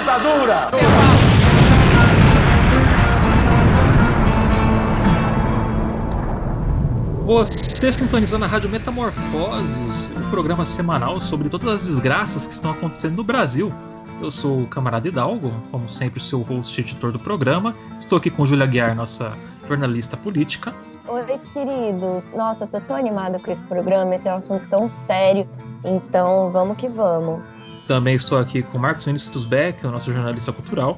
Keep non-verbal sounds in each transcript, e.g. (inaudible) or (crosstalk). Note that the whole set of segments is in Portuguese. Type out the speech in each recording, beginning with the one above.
ditadura! Você sintonizou na Rádio Metamorfoses, um programa semanal sobre todas as desgraças que estão acontecendo no Brasil. Eu sou o camarada Hidalgo, como sempre, seu host e editor do programa. Estou aqui com Júlia Guiar, nossa jornalista política. Oi, queridos. Nossa, eu tô tão animada com esse programa, esse é um assunto tão sério. Então, vamos que vamos. Também estou aqui com Marcos Vinícius Beck, o nosso jornalista cultural.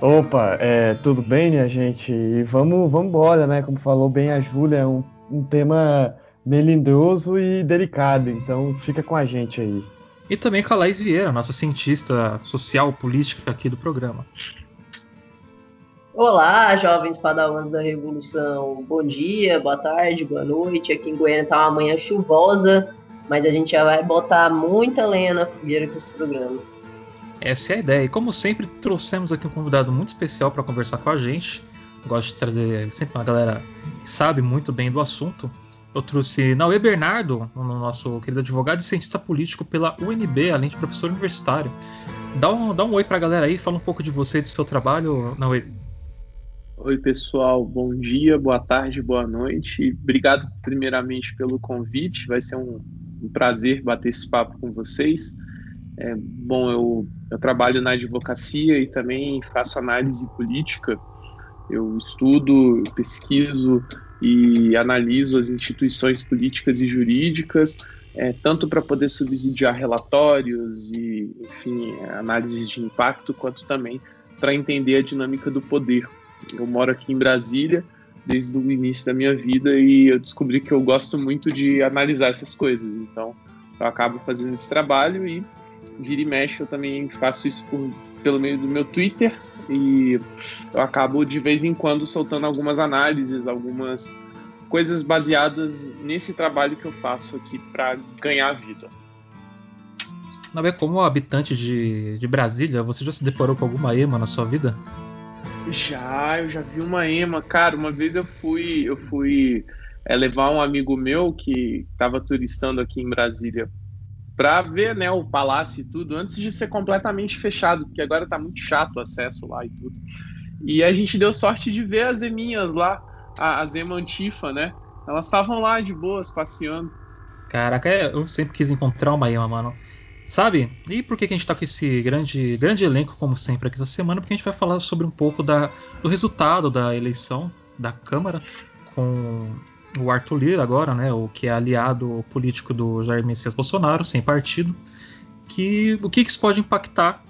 Opa, é, tudo bem, minha gente? E vamos, vamos embora, né? Como falou bem a Júlia, é um, um tema melindroso e delicado, então fica com a gente aí. E também com a Laís Vieira, nossa cientista social política aqui do programa. Olá, jovens padawans da Revolução. Bom dia, boa tarde, boa noite. Aqui em Goiânia tá uma manhã chuvosa, mas a gente já vai botar muita lenha na fogueira com esse programa. Essa é a ideia. E como sempre, trouxemos aqui um convidado muito especial para conversar com a gente. Gosto de trazer sempre uma galera que sabe muito bem do assunto. Eu trouxe Naue Bernardo, o nosso querido advogado e cientista político pela UNB, além de professor universitário. Dá um, dá um oi para a galera aí, fala um pouco de você e do seu trabalho, Naue. Oi, pessoal, bom dia, boa tarde, boa noite. Obrigado, primeiramente, pelo convite. Vai ser um, um prazer bater esse papo com vocês. É, bom, eu, eu trabalho na advocacia e também faço análise política. Eu estudo, pesquiso e analiso as instituições políticas e jurídicas, é, tanto para poder subsidiar relatórios e, enfim, análises de impacto, quanto também para entender a dinâmica do poder. Eu moro aqui em Brasília desde o início da minha vida e eu descobri que eu gosto muito de analisar essas coisas. Então, eu acabo fazendo esse trabalho e vira e mexe eu também faço isso por, pelo meio do meu Twitter, e eu acabo de vez em quando soltando algumas análises, algumas coisas baseadas nesse trabalho que eu faço aqui para ganhar vida. Não como habitante de, de Brasília, você já se deparou com alguma ema na sua vida? Já, eu já vi uma ema, cara. Uma vez eu fui, eu fui é, levar um amigo meu que estava turistando aqui em Brasília para ver né, o palácio e tudo, antes de ser completamente fechado, porque agora está muito chato o acesso lá e tudo. E a gente deu sorte de ver as eminhas lá, as ema antifa, né? Elas estavam lá de boas, passeando. Caraca, é, eu sempre quis encontrar uma ema, mano. Sabe? E por que, que a gente tá com esse grande, grande elenco, como sempre, aqui essa semana? Porque a gente vai falar sobre um pouco da, do resultado da eleição da Câmara com o Arthur Lira agora, né, o que é aliado político do Jair Messias Bolsonaro, sem partido, que o que, que isso pode impactar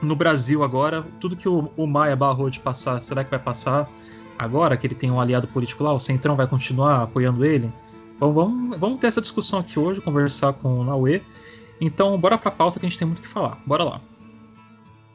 no Brasil agora? Tudo que o, o Maia barrou de passar, será que vai passar agora que ele tem um aliado político lá? O Centrão vai continuar apoiando ele? Bom, vamos, vamos ter essa discussão aqui hoje, conversar com o Naue. Então, bora pra pauta que a gente tem muito o que falar. Bora lá.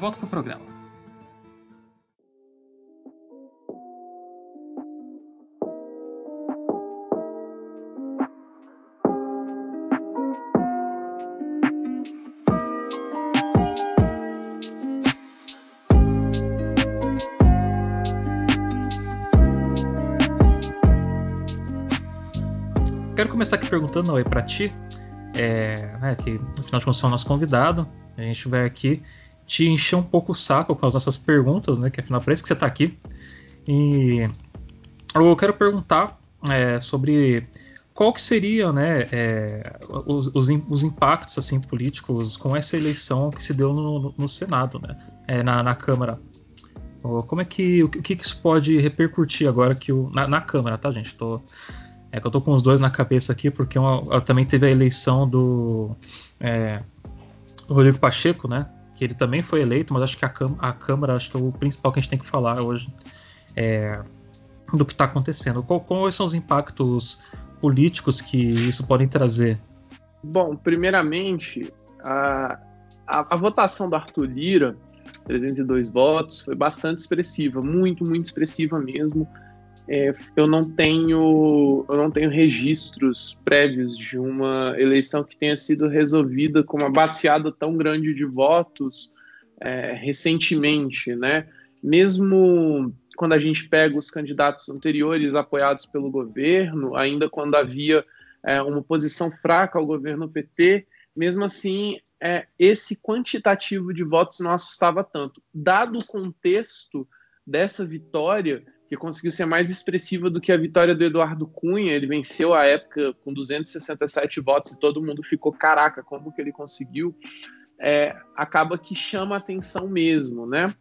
volta pro programa. Quero começar aqui perguntando aí para ti, é, né, que afinal de contas são nosso convidado, a gente vai aqui te encher um pouco o saco com as nossas perguntas, né? Que afinal parece que você está aqui. E eu quero perguntar é, sobre qual que seria, né, é, os, os, os, impactos assim políticos com essa eleição que se deu no, no Senado, né, é, na, na, Câmara. Como é que o, que, que isso pode repercutir agora que o, na, na Câmara, tá, gente? Tô, é que eu tô com os dois na cabeça aqui porque uma, também teve a eleição do, é, do Rodrigo Pacheco, né? Que ele também foi eleito, mas acho que a, a Câmara acho que é o principal que a gente tem que falar hoje é, do que está acontecendo. Qual, quais são os impactos políticos que isso pode trazer? Bom, primeiramente, a, a, a votação do Arthur Lira 302 votos, foi bastante expressiva, muito, muito expressiva mesmo. É, eu não tenho eu não tenho registros prévios de uma eleição que tenha sido resolvida com uma baseada tão grande de votos é, recentemente, né? Mesmo quando a gente pega os candidatos anteriores apoiados pelo governo, ainda quando havia é, uma posição fraca ao governo PT, mesmo assim é, esse quantitativo de votos não assustava tanto. Dado o contexto dessa vitória, que conseguiu ser mais expressiva do que a vitória do Eduardo Cunha, ele venceu a época com 267 votos e todo mundo ficou, caraca, como que ele conseguiu? É, acaba que chama atenção mesmo, né?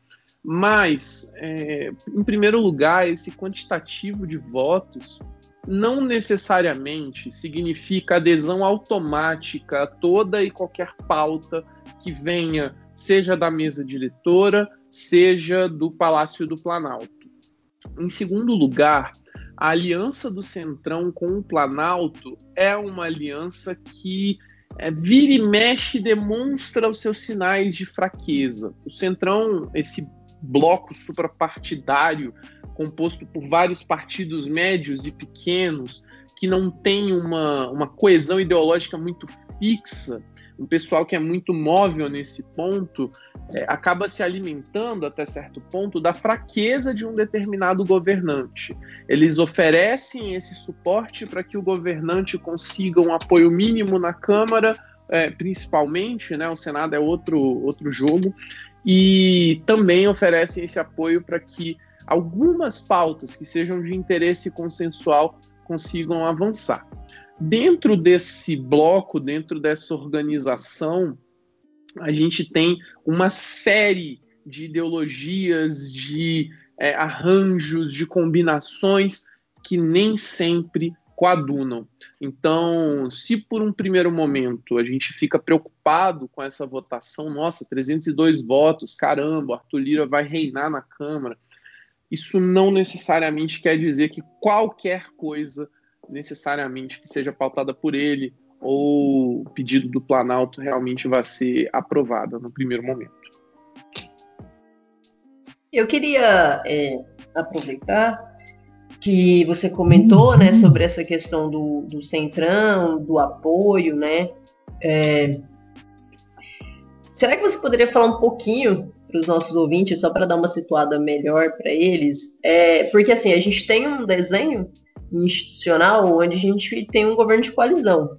Mas, é, em primeiro lugar, esse quantitativo de votos não necessariamente significa adesão automática a toda e qualquer pauta que venha, seja da mesa diretora, seja do Palácio do Planalto. Em segundo lugar, a aliança do Centrão com o Planalto é uma aliança que é, vira e mexe demonstra os seus sinais de fraqueza. O Centrão, esse bloco suprapartidário composto por vários partidos médios e pequenos, que não tem uma, uma coesão ideológica muito fixa, um pessoal que é muito móvel nesse ponto, é, acaba se alimentando até certo ponto da fraqueza de um determinado governante. Eles oferecem esse suporte para que o governante consiga um apoio mínimo na Câmara, é, principalmente, né, o Senado é outro, outro jogo, e também oferecem esse apoio para que algumas pautas que sejam de interesse consensual consigam avançar. Dentro desse bloco, dentro dessa organização, a gente tem uma série de ideologias, de é, arranjos, de combinações que nem sempre coadunam. Então, se por um primeiro momento a gente fica preocupado com essa votação, nossa, 302 votos, caramba, Arthur Lira vai reinar na Câmara, isso não necessariamente quer dizer que qualquer coisa, necessariamente que seja pautada por ele ou pedido do Planalto, realmente vai ser aprovada no primeiro momento. Eu queria é, aproveitar que você comentou né, sobre essa questão do, do centrão, do apoio, né? É, será que você poderia falar um pouquinho para os nossos ouvintes, só para dar uma situada melhor para eles, é, porque assim, a gente tem um desenho institucional onde a gente tem um governo de coalizão.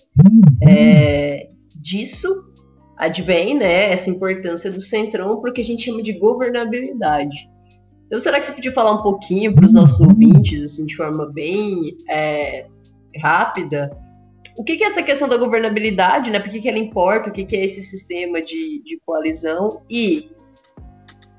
É, disso advém né, essa importância do centrão porque a gente chama de governabilidade. Então, será que você podia falar um pouquinho para os nossos ouvintes, assim, de forma bem é, rápida, o que, que, é essa questão da governabilidade, né? Por que, que ela importa? O que, que é esse sistema de, de coalizão? E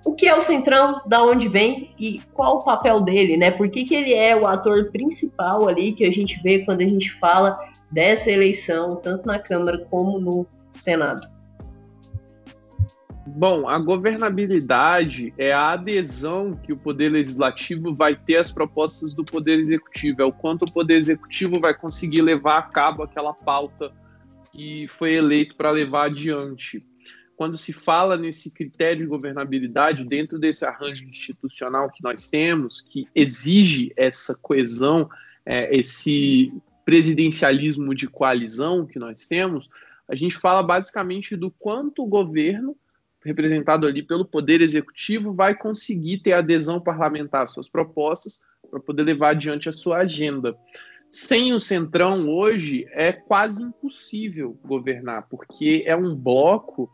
o que é o Centrão, da onde vem e qual o papel dele, né? Por que, que ele é o ator principal ali que a gente vê quando a gente fala dessa eleição, tanto na Câmara como no Senado? Bom, a governabilidade é a adesão que o Poder Legislativo vai ter às propostas do Poder Executivo, é o quanto o Poder Executivo vai conseguir levar a cabo aquela pauta que foi eleito para levar adiante quando se fala nesse critério de governabilidade, dentro desse arranjo institucional que nós temos, que exige essa coesão, é, esse presidencialismo de coalizão que nós temos, a gente fala basicamente do quanto o governo, representado ali pelo Poder Executivo, vai conseguir ter adesão parlamentar às suas propostas para poder levar adiante a sua agenda. Sem o Centrão hoje é quase impossível governar, porque é um bloco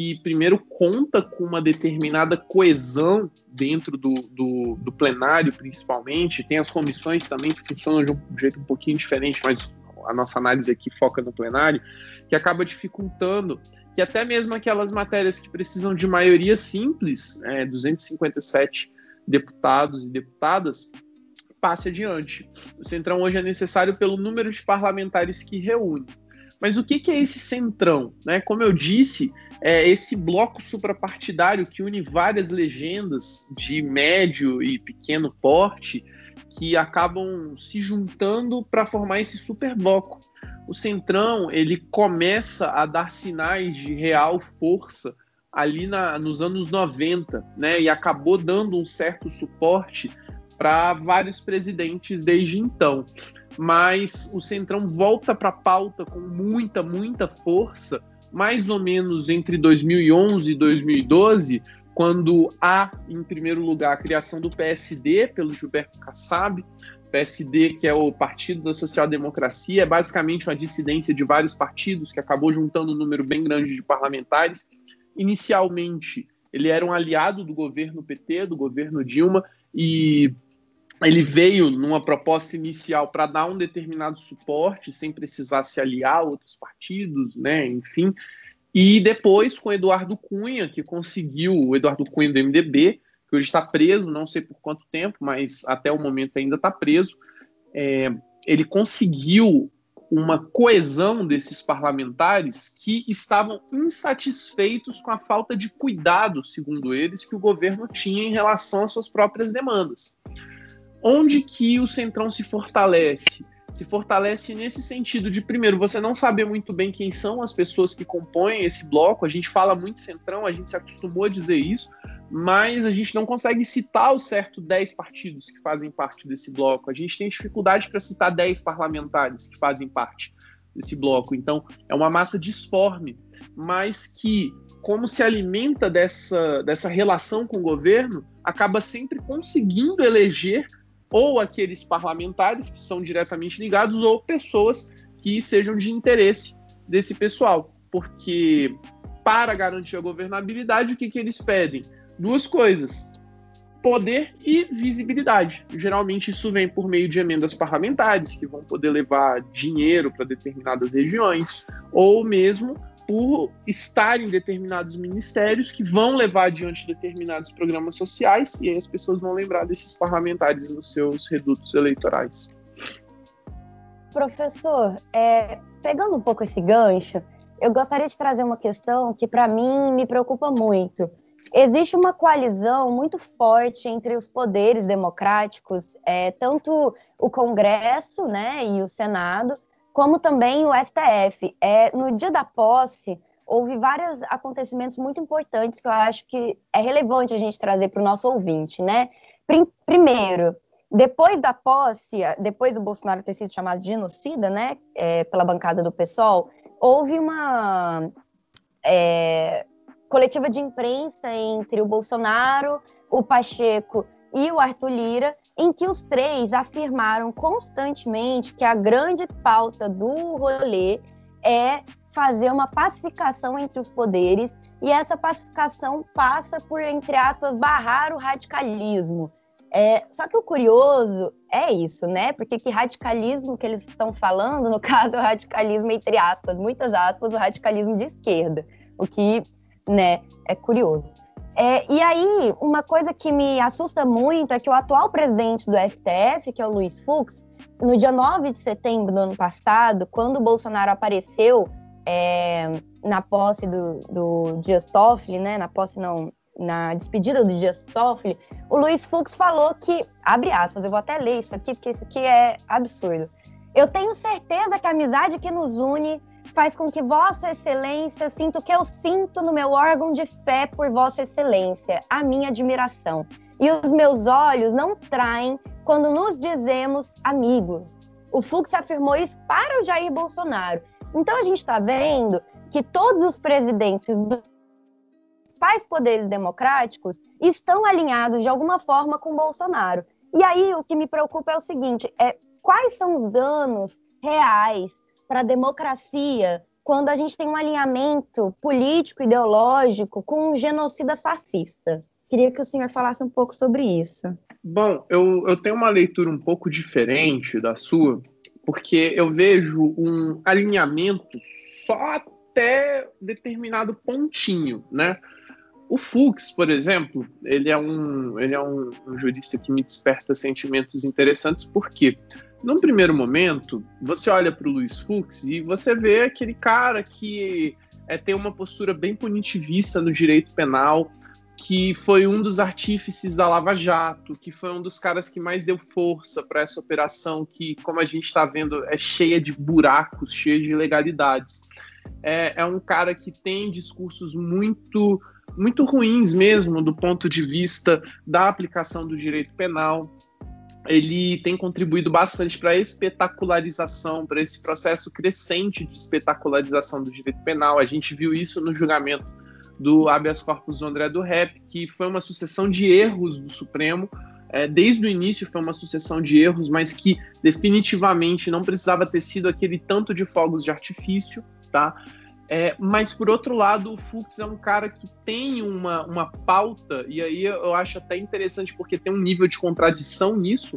que primeiro conta com uma determinada coesão dentro do, do, do, plenário, principalmente. Tem as comissões também que funcionam de um jeito um pouquinho diferente, mas a nossa análise aqui foca no plenário, que acaba dificultando que até mesmo aquelas matérias que precisam de maioria simples, é, 257 deputados e deputadas, passe adiante. O Centrão hoje é necessário pelo número de parlamentares que reúne. Mas o que, que é esse centrão? Né? Como eu disse, é esse bloco suprapartidário que une várias legendas de médio e pequeno porte que acabam se juntando para formar esse super bloco. O centrão ele começa a dar sinais de real força ali na, nos anos 90, né? E acabou dando um certo suporte para vários presidentes desde então. Mas o Centrão volta para a pauta com muita, muita força, mais ou menos entre 2011 e 2012, quando há, em primeiro lugar, a criação do PSD pelo Gilberto Kassab, PSD, que é o Partido da Social Democracia, é basicamente uma dissidência de vários partidos que acabou juntando um número bem grande de parlamentares. Inicialmente, ele era um aliado do governo PT, do governo Dilma, e ele veio numa proposta inicial para dar um determinado suporte, sem precisar se aliar a outros partidos, né? Enfim. E depois com Eduardo Cunha, que conseguiu, o Eduardo Cunha do MDB, que hoje está preso, não sei por quanto tempo, mas até o momento ainda está preso. É, ele conseguiu uma coesão desses parlamentares que estavam insatisfeitos com a falta de cuidado, segundo eles, que o governo tinha em relação às suas próprias demandas. Onde que o Centrão se fortalece? Se fortalece nesse sentido de, primeiro, você não saber muito bem quem são as pessoas que compõem esse bloco. A gente fala muito Centrão, a gente se acostumou a dizer isso, mas a gente não consegue citar o certo 10 partidos que fazem parte desse bloco. A gente tem dificuldade para citar 10 parlamentares que fazem parte desse bloco. Então, é uma massa disforme, mas que, como se alimenta dessa, dessa relação com o governo, acaba sempre conseguindo eleger ou aqueles parlamentares que são diretamente ligados ou pessoas que sejam de interesse desse pessoal. Porque, para garantir a governabilidade, o que, que eles pedem? duas coisas: poder e visibilidade. Geralmente isso vem por meio de emendas parlamentares, que vão poder levar dinheiro para determinadas regiões, ou mesmo por estar em determinados ministérios que vão levar adiante determinados programas sociais, e aí as pessoas vão lembrar desses parlamentares nos seus redutos eleitorais. Professor, é, pegando um pouco esse gancho, eu gostaria de trazer uma questão que para mim me preocupa muito existe uma coalizão muito forte entre os poderes democráticos, é, tanto o Congresso né, e o Senado, como também o STF. É, no dia da posse, houve vários acontecimentos muito importantes que eu acho que é relevante a gente trazer para o nosso ouvinte. Né? Primeiro, depois da posse, depois do Bolsonaro ter sido chamado de genocida né, é, pela bancada do PSOL, houve uma. É, coletiva de imprensa entre o Bolsonaro, o Pacheco e o Arthur Lira, em que os três afirmaram constantemente que a grande pauta do rolê é fazer uma pacificação entre os poderes e essa pacificação passa por, entre aspas, barrar o radicalismo. É, só que o curioso é isso, né? Porque que radicalismo que eles estão falando, no (laughs) caso, é o radicalismo, entre aspas, muitas aspas, o radicalismo de esquerda. O que né? É curioso. É, e aí, uma coisa que me assusta muito é que o atual presidente do STF, que é o Luiz Fux, no dia 9 de setembro do ano passado, quando o Bolsonaro apareceu é, na posse do, do Dias Toffoli, né? Na posse não, na despedida do Dias Toffoli, o Luiz Fux falou que, abre aspas, eu vou até ler isso aqui, porque isso aqui é absurdo. Eu tenho certeza que a amizade que nos une faz com que Vossa Excelência sinta o que eu sinto no meu órgão de fé por Vossa Excelência, a minha admiração. E os meus olhos não traem quando nos dizemos amigos. O Fux afirmou isso para o Jair Bolsonaro. Então a gente está vendo que todos os presidentes dos principais poderes democráticos estão alinhados de alguma forma com Bolsonaro. E aí o que me preocupa é o seguinte: é quais são os danos reais para a democracia quando a gente tem um alinhamento político, ideológico com um genocida fascista. Queria que o senhor falasse um pouco sobre isso. Bom, eu, eu tenho uma leitura um pouco diferente da sua, porque eu vejo um alinhamento só até determinado pontinho, né? O Fux, por exemplo, ele é um, ele é um, um jurista que me desperta sentimentos interessantes, porque quê? Num primeiro momento, você olha para o Luiz Fux e você vê aquele cara que é, tem uma postura bem punitivista no direito penal, que foi um dos artífices da Lava Jato, que foi um dos caras que mais deu força para essa operação, que, como a gente está vendo, é cheia de buracos, cheia de ilegalidades. É, é um cara que tem discursos muito muito ruins mesmo do ponto de vista da aplicação do direito penal. Ele tem contribuído bastante para a espetacularização, para esse processo crescente de espetacularização do direito penal. A gente viu isso no julgamento do habeas corpus do André do Rep, que foi uma sucessão de erros do Supremo, é, desde o início foi uma sucessão de erros, mas que definitivamente não precisava ter sido aquele tanto de fogos de artifício, tá? É, mas por outro lado, o Fux é um cara que tem uma, uma pauta, e aí eu acho até interessante porque tem um nível de contradição nisso,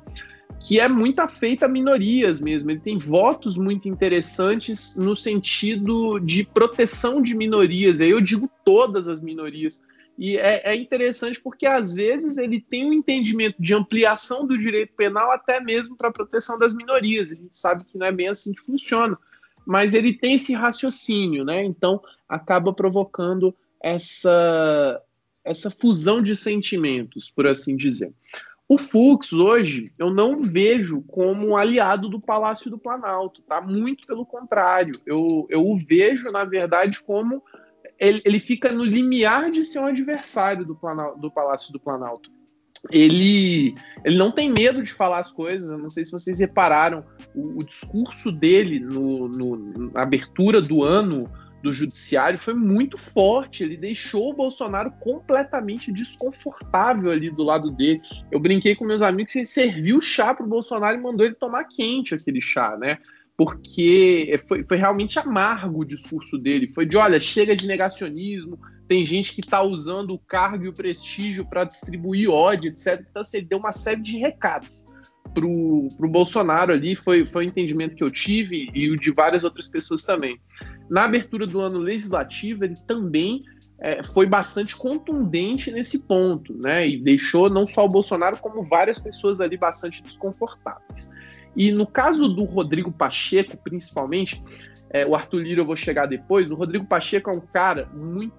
que é muito afeita a minorias mesmo. Ele tem votos muito interessantes no sentido de proteção de minorias. Aí eu digo todas as minorias. E é, é, interessante porque às vezes ele tem um entendimento de ampliação do direito penal até mesmo para a proteção das minorias. A gente sabe que não é bem assim que funciona, mas ele tem esse raciocínio, né? Então acaba provocando essa essa fusão de sentimentos, por assim dizer. O Fux hoje eu não vejo como um aliado do Palácio do Planalto, tá? Muito pelo contrário, eu, eu o vejo na verdade como ele, ele fica no limiar de ser um adversário do, do Palácio do Planalto. Ele, ele não tem medo de falar as coisas. Não sei se vocês repararam o, o discurso dele no, no, na abertura do ano do judiciário foi muito forte. Ele deixou o Bolsonaro completamente desconfortável ali do lado dele. Eu brinquei com meus amigos que ele serviu chá para o Bolsonaro e mandou ele tomar quente aquele chá, né? Porque foi, foi, realmente amargo o discurso dele. Foi de, olha, chega de negacionismo, tem gente que está usando o cargo e o prestígio para distribuir ódio, etc. Então, assim, ele deu uma série de recados para o Bolsonaro ali, foi, foi o entendimento que eu tive e o de várias outras pessoas também. Na abertura do ano legislativo, ele também é, foi bastante contundente nesse ponto, né? E deixou não só o Bolsonaro, como várias pessoas ali bastante desconfortáveis. E no caso do Rodrigo Pacheco, principalmente, é, o Arthur Lira eu vou chegar depois, o Rodrigo Pacheco é um cara muito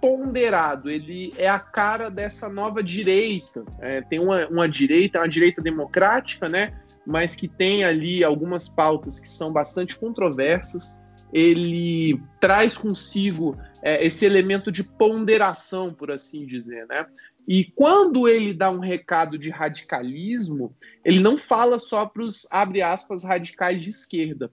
ponderado, ele é a cara dessa nova direita. É, tem uma, uma direita, uma direita democrática, né? Mas que tem ali algumas pautas que são bastante controversas. Ele traz consigo é, esse elemento de ponderação, por assim dizer, né? E quando ele dá um recado de radicalismo, ele não fala só para os, abre aspas, radicais de esquerda.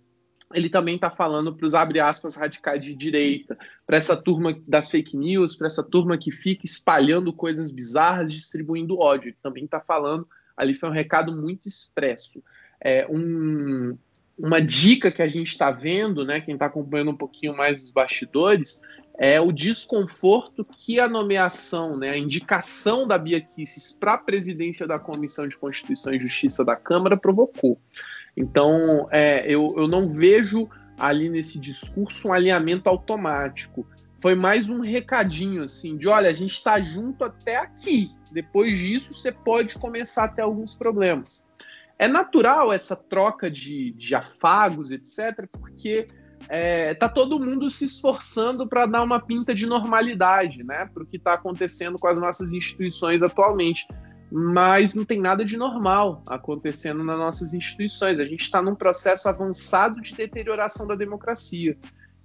Ele também está falando para os, abre aspas, radicais de direita, para essa turma das fake news, para essa turma que fica espalhando coisas bizarras, distribuindo ódio. Ele também está falando, ali foi um recado muito expresso. É um, uma dica que a gente está vendo, né, quem está acompanhando um pouquinho mais os bastidores, é o desconforto que a nomeação, né, a indicação da Bia Kicis para a presidência da Comissão de Constituição e Justiça da Câmara provocou. Então, é, eu, eu não vejo ali nesse discurso um alinhamento automático. Foi mais um recadinho, assim, de olha, a gente está junto até aqui. Depois disso, você pode começar a ter alguns problemas. É natural essa troca de, de afagos, etc., porque é, tá todo mundo se esforçando para dar uma pinta de normalidade, né, para o que está acontecendo com as nossas instituições atualmente. Mas não tem nada de normal acontecendo nas nossas instituições. A gente está num processo avançado de deterioração da democracia.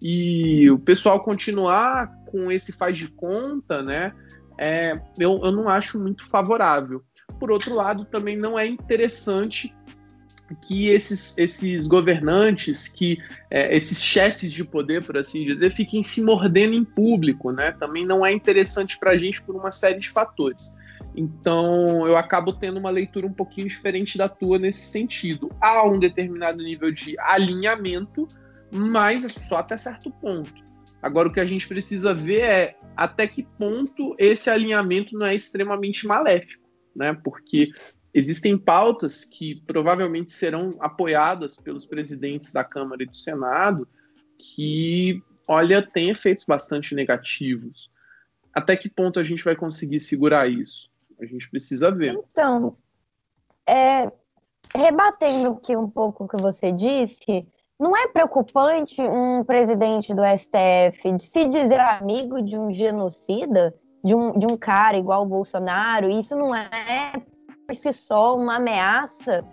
E o pessoal continuar com esse faz de conta, né, é, eu, eu não acho muito favorável. Por outro lado, também não é interessante que esses, esses governantes, que é, esses chefes de poder, por assim dizer, fiquem se mordendo em público, né? Também não é interessante para a gente por uma série de fatores. Então, eu acabo tendo uma leitura um pouquinho diferente da tua nesse sentido. Há um determinado nível de alinhamento, mas é só até certo ponto. Agora, o que a gente precisa ver é até que ponto esse alinhamento não é extremamente maléfico, né? Porque Existem pautas que provavelmente serão apoiadas pelos presidentes da Câmara e do Senado que, olha, tem efeitos bastante negativos. Até que ponto a gente vai conseguir segurar isso? A gente precisa ver. Então, é, rebatendo aqui um pouco o que você disse, não é preocupante um presidente do STF se dizer amigo de um genocida, de um, de um cara igual o Bolsonaro? Isso não é por si só uma ameaça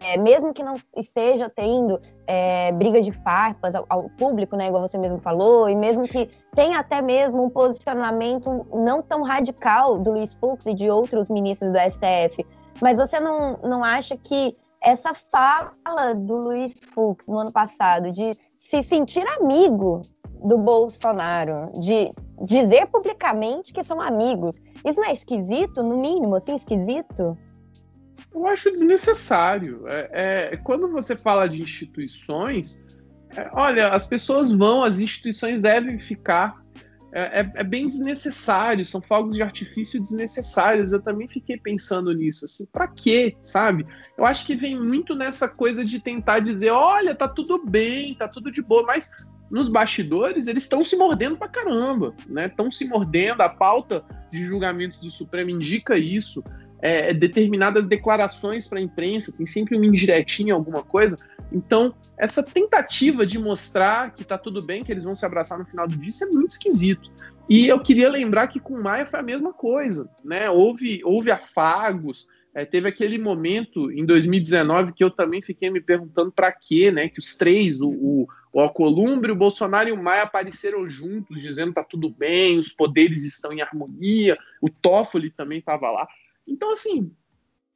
é, mesmo que não esteja tendo é, briga de farpas ao, ao, público, né, igual você mesmo falou, e mesmo que tenha até mesmo um posicionamento não tão radical do Luiz Fux e de outros ministros do STF, mas você não, não acha que essa fala do Luiz Fux no ano passado de se sentir amigo do Bolsonaro, de dizer publicamente que são amigos, isso não é esquisito, no mínimo, assim, esquisito? Eu acho desnecessário. É, é, quando você fala de instituições, é, olha, as pessoas vão, as instituições devem ficar. É, é, é, bem desnecessário, são fogos de artifício desnecessários. Eu também fiquei pensando nisso, assim, para quê, sabe? Eu acho que vem muito nessa coisa de tentar dizer, olha, tá tudo bem, tá tudo de boa, mas nos bastidores eles estão se mordendo pra caramba, né? Estão se mordendo. A pauta de julgamentos do Supremo indica isso é, determinadas declarações para a imprensa, tem sempre uma indiretinha, alguma coisa. Então, essa tentativa de mostrar que está tudo bem, que eles vão se abraçar no final do dia, isso é muito esquisito. E eu queria lembrar que com Maia foi a mesma coisa, né? Houve, houve afagos, é, teve aquele momento em 2019 que eu também fiquei me perguntando para quê, né? Que os três, o, o, o Alcolumbre, o Bolsonaro e o Maia apareceram juntos, dizendo tá tudo bem, os poderes estão em harmonia, o Toffoli também estava lá. Então, assim,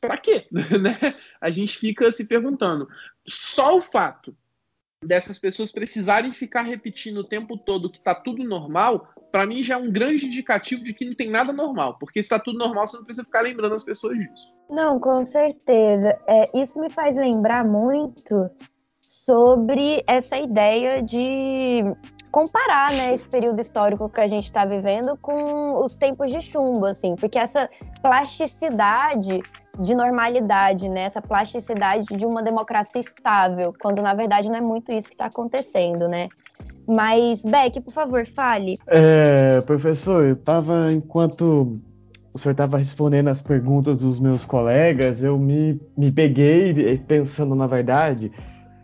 para quê? (laughs) né? A gente fica se perguntando. Só o fato dessas pessoas precisarem ficar repetindo o tempo todo que está tudo normal, para mim já é um grande indicativo de que não tem nada normal. Porque está tudo normal, você não precisa ficar lembrando as pessoas disso. Não, com certeza. É, isso me faz lembrar muito sobre essa ideia de comparar né, esse período histórico que a gente está vivendo com os tempos de chumbo, assim, porque essa plasticidade de normalidade, né, essa plasticidade de uma democracia estável, quando na verdade não é muito isso que está acontecendo, né? Mas, Beck, por favor, fale. É, professor, eu estava, enquanto o senhor estava respondendo as perguntas dos meus colegas, eu me, me peguei pensando, na verdade,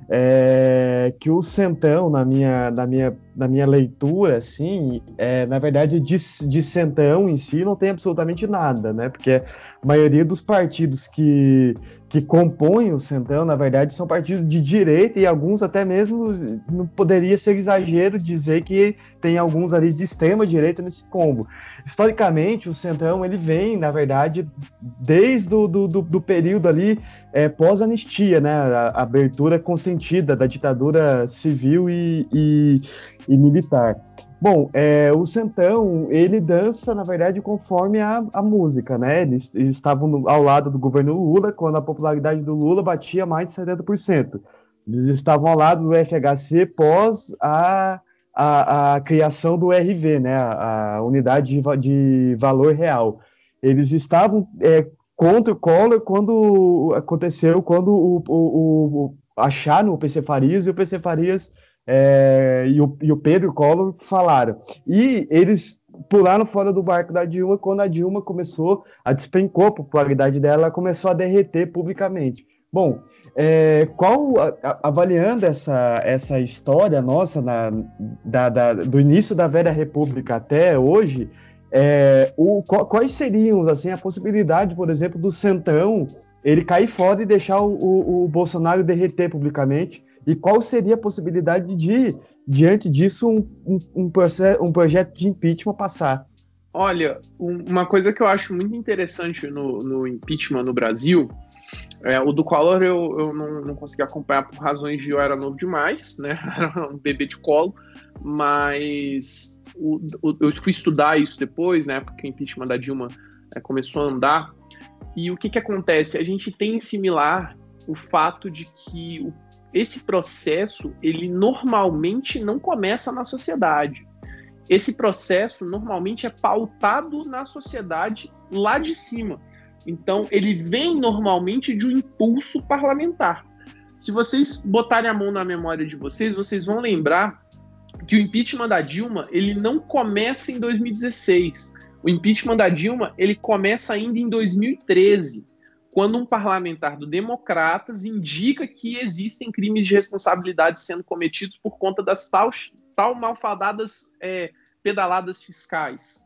é, que o Centão, na minha, na minha, na minha leitura, assim, é, na verdade, de, de Centão em si não tem absolutamente nada, né? Porque a maioria dos partidos que que compõem o Centrão, na verdade, são partidos de direita e alguns até mesmo não poderia ser exagero dizer que tem alguns ali de extrema direita nesse combo. Historicamente, o Centrão ele vem, na verdade, desde o do, do, do período ali é, pós-anistia, né, a, a, abertura consentida da ditadura civil e, e, e militar. Bom, é, o Centão, ele dança, na verdade, conforme a, a música, né? Eles, eles estavam no, ao lado do governo Lula, quando a popularidade do Lula batia mais de 70%. Eles estavam ao lado do FHC pós a, a, a criação do RV, né? A, a unidade de, de, valor real. Eles estavam é, contra o Collor quando aconteceu, quando o, o, o, acharam o PC Farias e o PC Farias é, e, o, e o Pedro Collor falaram. E eles pularam fora do barco da Dilma quando a Dilma começou a despencou a popularidade dela, ela começou a derreter publicamente. Bom, é, qual avaliando essa, essa história nossa na, da, da, do início da velha república até hoje, é, o, quais seriam assim a possibilidade, por exemplo, do Centrão ele cair fora e deixar o, o, o Bolsonaro derreter publicamente? E qual seria a possibilidade de, diante disso, um, um, um, projeto de impeachment passar? Olha, uma coisa que eu acho muito interessante no, no impeachment no Brasil, é, o do Collor eu, eu não, não, consegui acompanhar por razões de eu era novo demais, né? (laughs) Era um bebê de colo, mas o, o, eu fui estudar isso depois, né? Porque o impeachment da Dilma é, começou a andar. E o que, que acontece? A gente tem similar o fato de que o esse processo ele normalmente não começa na sociedade. Esse processo normalmente é pautado na sociedade lá de cima. Então ele vem normalmente de um impulso parlamentar. Se vocês botarem a mão na memória de vocês, vocês vão lembrar que o impeachment da Dilma ele não começa em 2016. O impeachment da Dilma ele começa ainda em 2013 quando um parlamentar do Democratas indica que existem crimes de responsabilidade sendo cometidos por conta das tal, tal malfadadas é, pedaladas fiscais.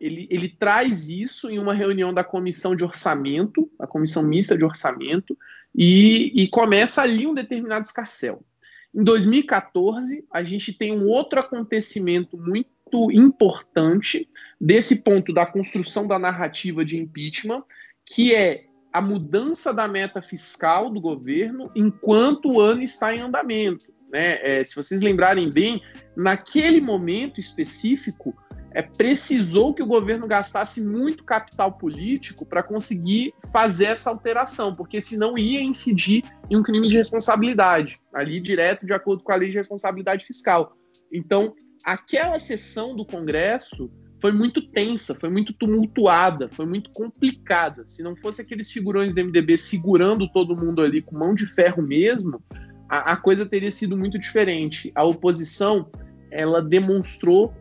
Ele, ele, traz isso em uma reunião da comissão de orçamento, a comissão mista de orçamento, e, e começa ali um determinado escarcel. Em 2014, a gente tem um outro acontecimento muito importante desse ponto da construção da narrativa de impeachment, que é a mudança da meta fiscal do governo enquanto o ano está em andamento. Né? É, se vocês lembrarem bem, naquele momento específico, é, precisou que o governo gastasse muito capital político para conseguir fazer essa alteração, porque senão ia incidir em um crime de responsabilidade, ali direto de acordo com a lei de responsabilidade fiscal. Então, aquela sessão do Congresso foi muito tensa, foi muito tumultuada, foi muito complicada. Se não fosse aqueles figurões do MDB segurando todo mundo ali com mão de ferro mesmo, a, a coisa teria sido muito diferente. A oposição ela demonstrou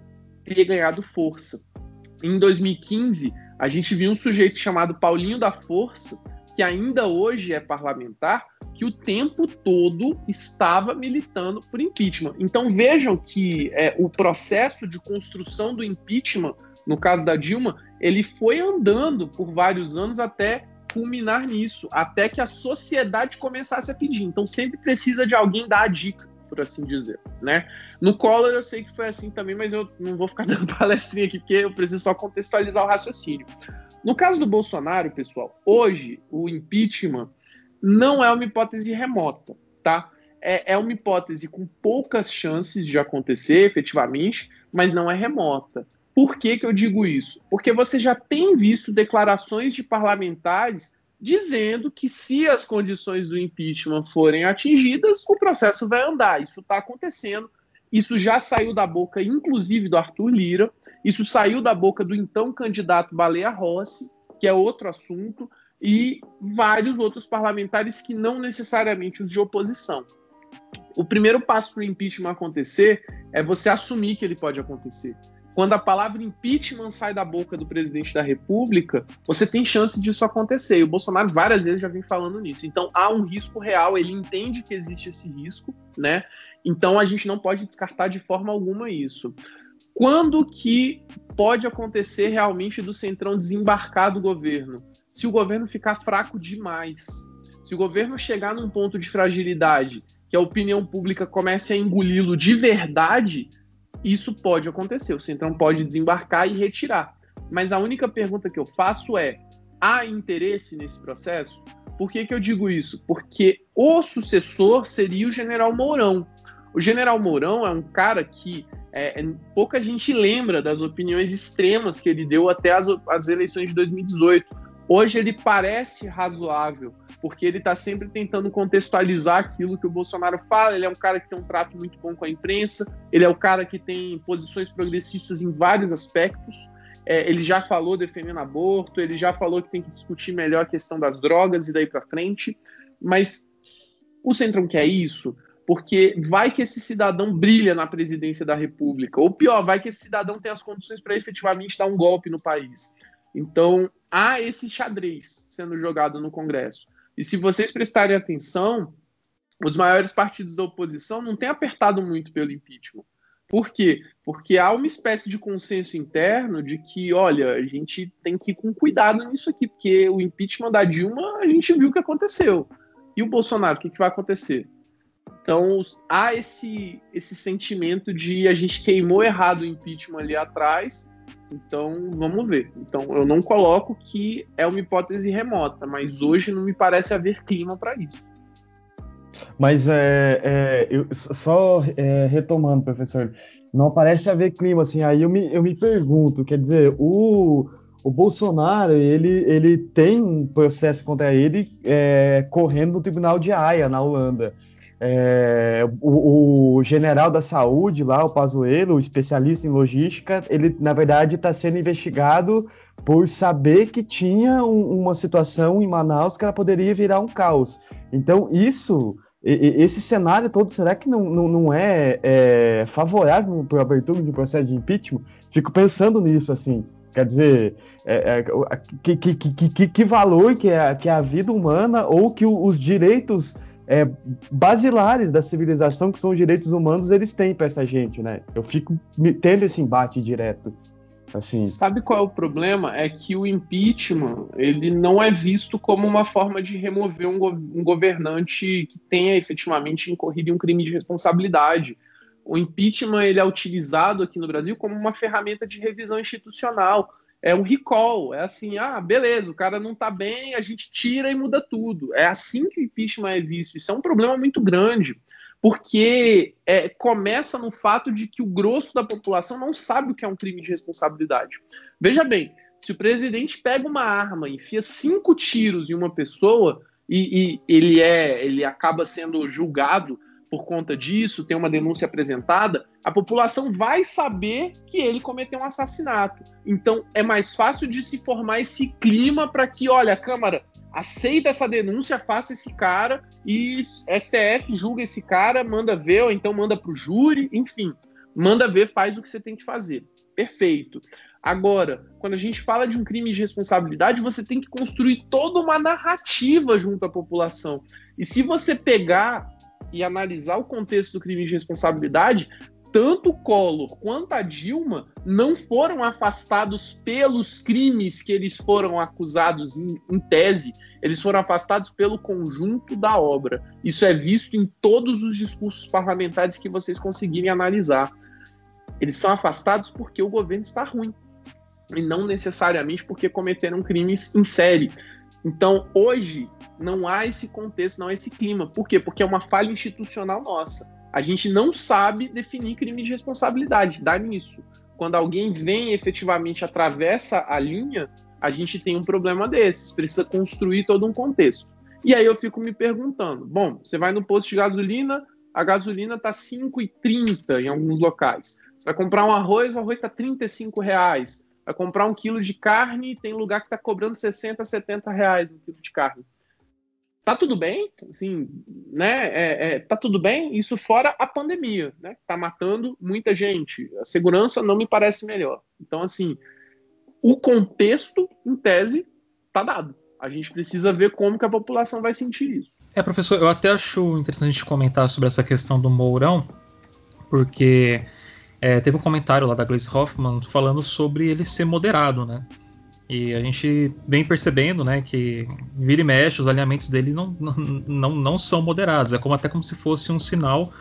teria ganhado força. Em 2015, a gente viu um sujeito chamado Paulinho da Força, que ainda hoje é parlamentar, que o tempo todo estava militando por impeachment. Então vejam que é, o processo de construção do impeachment, no caso da Dilma, ele foi andando por vários anos até culminar nisso, até que a sociedade começasse a pedir. Então sempre precisa de alguém dar a dica por assim dizer, né? No Collor eu sei que foi assim também, mas eu não vou ficar (laughs) dando palestrinha aqui porque eu preciso só contextualizar o raciocínio. No caso do Bolsonaro, pessoal, hoje o impeachment não é uma hipótese remota, tá? É, é uma hipótese com poucas chances de acontecer efetivamente, mas não é remota. Por que, que eu digo isso? Porque você já tem visto declarações de parlamentares dizendo que se as condições do impeachment forem atingidas, o processo vai andar. Isso está acontecendo. Isso já saiu da boca, inclusive, do Arthur Lira. Isso saiu da boca do então candidato Baleia Rossi, que é outro assunto, e vários outros parlamentares que não necessariamente os de oposição. O primeiro passo para o impeachment acontecer é você assumir que ele pode acontecer quando a palavra impeachment sai da boca do presidente da República, você tem chance disso acontecer. E o Bolsonaro várias vezes já vem falando nisso. Então há um risco real, ele entende que existe esse risco, né? Então a gente não pode descartar de forma alguma isso. Quando que pode acontecer realmente do Centrão desembarcar do governo? Se o governo ficar fraco demais. Se o governo chegar num ponto de fragilidade que a opinião pública comece a engoli-lo de verdade, isso pode acontecer. O Centrão pode desembarcar e retirar. Mas a única pergunta que eu faço é: há interesse nesse processo? Por que, que eu digo isso? Porque o sucessor seria o general Mourão. O general Mourão é um cara que é, pouca gente lembra das opiniões extremas que ele deu até as, as eleições de 2018. Hoje ele parece razoável, porque ele está sempre tentando contextualizar aquilo que o Bolsonaro fala. Ele é um cara que tem um trato muito bom com a imprensa, ele é o cara que tem posições progressistas em vários aspectos. É, ele já falou defendendo aborto, ele já falou que tem que discutir melhor a questão das drogas e daí para frente. Mas o Centrão quer isso porque vai que esse cidadão brilha na presidência da República, ou pior, vai que esse cidadão tem as condições para efetivamente dar um golpe no país. Então, há esse xadrez sendo jogado no Congresso. E se vocês prestarem atenção, os maiores partidos da oposição não têm apertado muito pelo impeachment. Por quê? Porque há uma espécie de consenso interno de que, olha, a gente tem que ir com cuidado nisso aqui, porque o impeachment da Dilma, a gente viu o que aconteceu. E o Bolsonaro, o que, que vai acontecer? Então, há esse, esse sentimento de a gente queimou errado o impeachment ali atrás então, vamos ver. Então, eu não coloco que é uma hipótese remota, mas hoje não me parece haver clima para isso. Mas é, é eu, só é, retomando, professor, não parece haver clima assim. Aí eu me, eu me pergunto, quer dizer, o, o Bolsonaro ele, ele tem um processo contra ele é, correndo no Tribunal de Haia na Holanda. É, o, o, general da saúde lá, o Pazuello, especialista em logística, ele na verdade está sendo investigado por saber que tinha um, uma situação em Manaus que ela poderia virar um caos. Então isso, esse cenário todo, será que não, não, não é, é, favorável para a abertura de um processo de impeachment? Fico pensando nisso assim. Quer dizer, é, é, que, que, que, que, valor que é, que é a vida humana ou que os direitos é, basilares da civilização, que são os direitos humanos, eles têm para essa gente, né? Eu fico tendo esse embate direto. Assim. Sabe qual é o problema? É que o impeachment ele não é visto como uma forma de remover um, go um governante que tenha efetivamente incorrido em um crime de responsabilidade. O impeachment ele é utilizado aqui no Brasil como uma ferramenta de revisão institucional. É um recall, é assim, ah, beleza, o cara não tá bem, a gente tira e muda tudo. É assim que o impeachment é visto. Isso é um problema muito grande porque é, começa no fato de que o grosso da população não sabe o que é um crime de responsabilidade. Veja bem, se o presidente pega uma arma enfia cinco tiros em uma pessoa e, e ele é, ele acaba sendo julgado por conta disso, tem uma denúncia apresentada, a população vai saber que ele cometeu um assassinato. Então é mais fácil de se formar esse clima para que, olha, a Câmara, aceita essa denúncia, faça esse cara e STF julga esse cara, manda ver, ou então manda para o júri, enfim, manda ver, faz o que você tem que fazer. Perfeito. Agora, quando a gente fala de um crime de responsabilidade, você tem que construir toda uma narrativa junto à população. E se você pegar e analisar o contexto do crime de responsabilidade, tanto Collor quanto a Dilma não foram afastados pelos crimes que eles foram acusados em, em, tese, eles foram afastados pelo conjunto da obra. Isso é visto em todos os discursos parlamentares que vocês conseguirem analisar. Eles são afastados porque o governo está ruim e não necessariamente porque cometeram crimes em série. Então, hoje, não há esse contexto, não há esse clima. Por quê? Porque é uma falha institucional nossa a gente não sabe definir crime de responsabilidade, dá nisso. Quando alguém vem efetivamente atravessa a linha, a gente tem um problema desses, precisa construir todo um contexto. E aí eu fico me perguntando, bom, você vai no posto de gasolina, a gasolina está 5,30 em alguns locais. Você vai comprar um arroz, o arroz está 35 reais. Vai comprar um quilo de carne, tem lugar que está cobrando 60, 70 reais um quilo de carne tá tudo bem, assim, né? É, é, tá tudo bem, isso fora a pandemia, né? Tá matando muita gente. A segurança não me parece melhor. Então, assim, o contexto, em tese, tá dado. A gente precisa ver como que a população vai sentir isso. É, professor, eu até acho interessante a gente comentar sobre essa questão do Mourão, porque é, teve um comentário lá da Glaze Hoffman falando sobre ele ser moderado, né? E a gente vem percebendo, né, que vira e mexe, os alinhamentos dele não, não, não são moderados. É como até como se fosse um sinal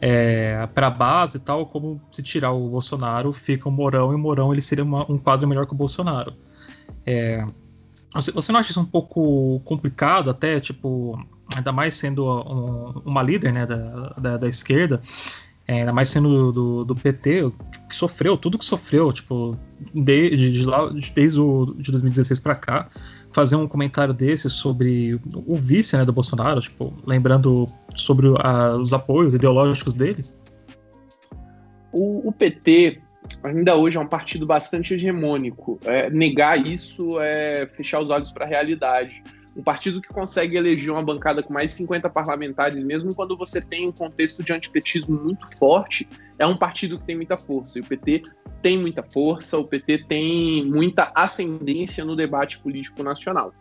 é, para a base e tal, como se tirar o Bolsonaro, fica o Morão, e o Morão ele seria uma, um quadro melhor que o Bolsonaro. É, você, você, não acha isso um pouco complicado, até, tipo, ainda mais sendo um, uma líder né, da, da, da esquerda, é, ainda mais sendo do, do, PT, que sofreu, tudo que sofreu, tipo, de, de, de lá, desde o, de 2016 para cá, fazer um comentário desse sobre o vice né, do Bolsonaro, tipo, lembrando sobre a, os apoios ideológicos deles? O, o, PT ainda hoje é um partido bastante hegemônico. É, negar isso é fechar os olhos para a realidade um partido que consegue eleger uma bancada com mais de 50 parlamentares, mesmo quando você tem um contexto de antipetismo muito forte, é um partido que tem muita força. E o PT tem muita força, o PT tem muita ascendência no debate político nacional.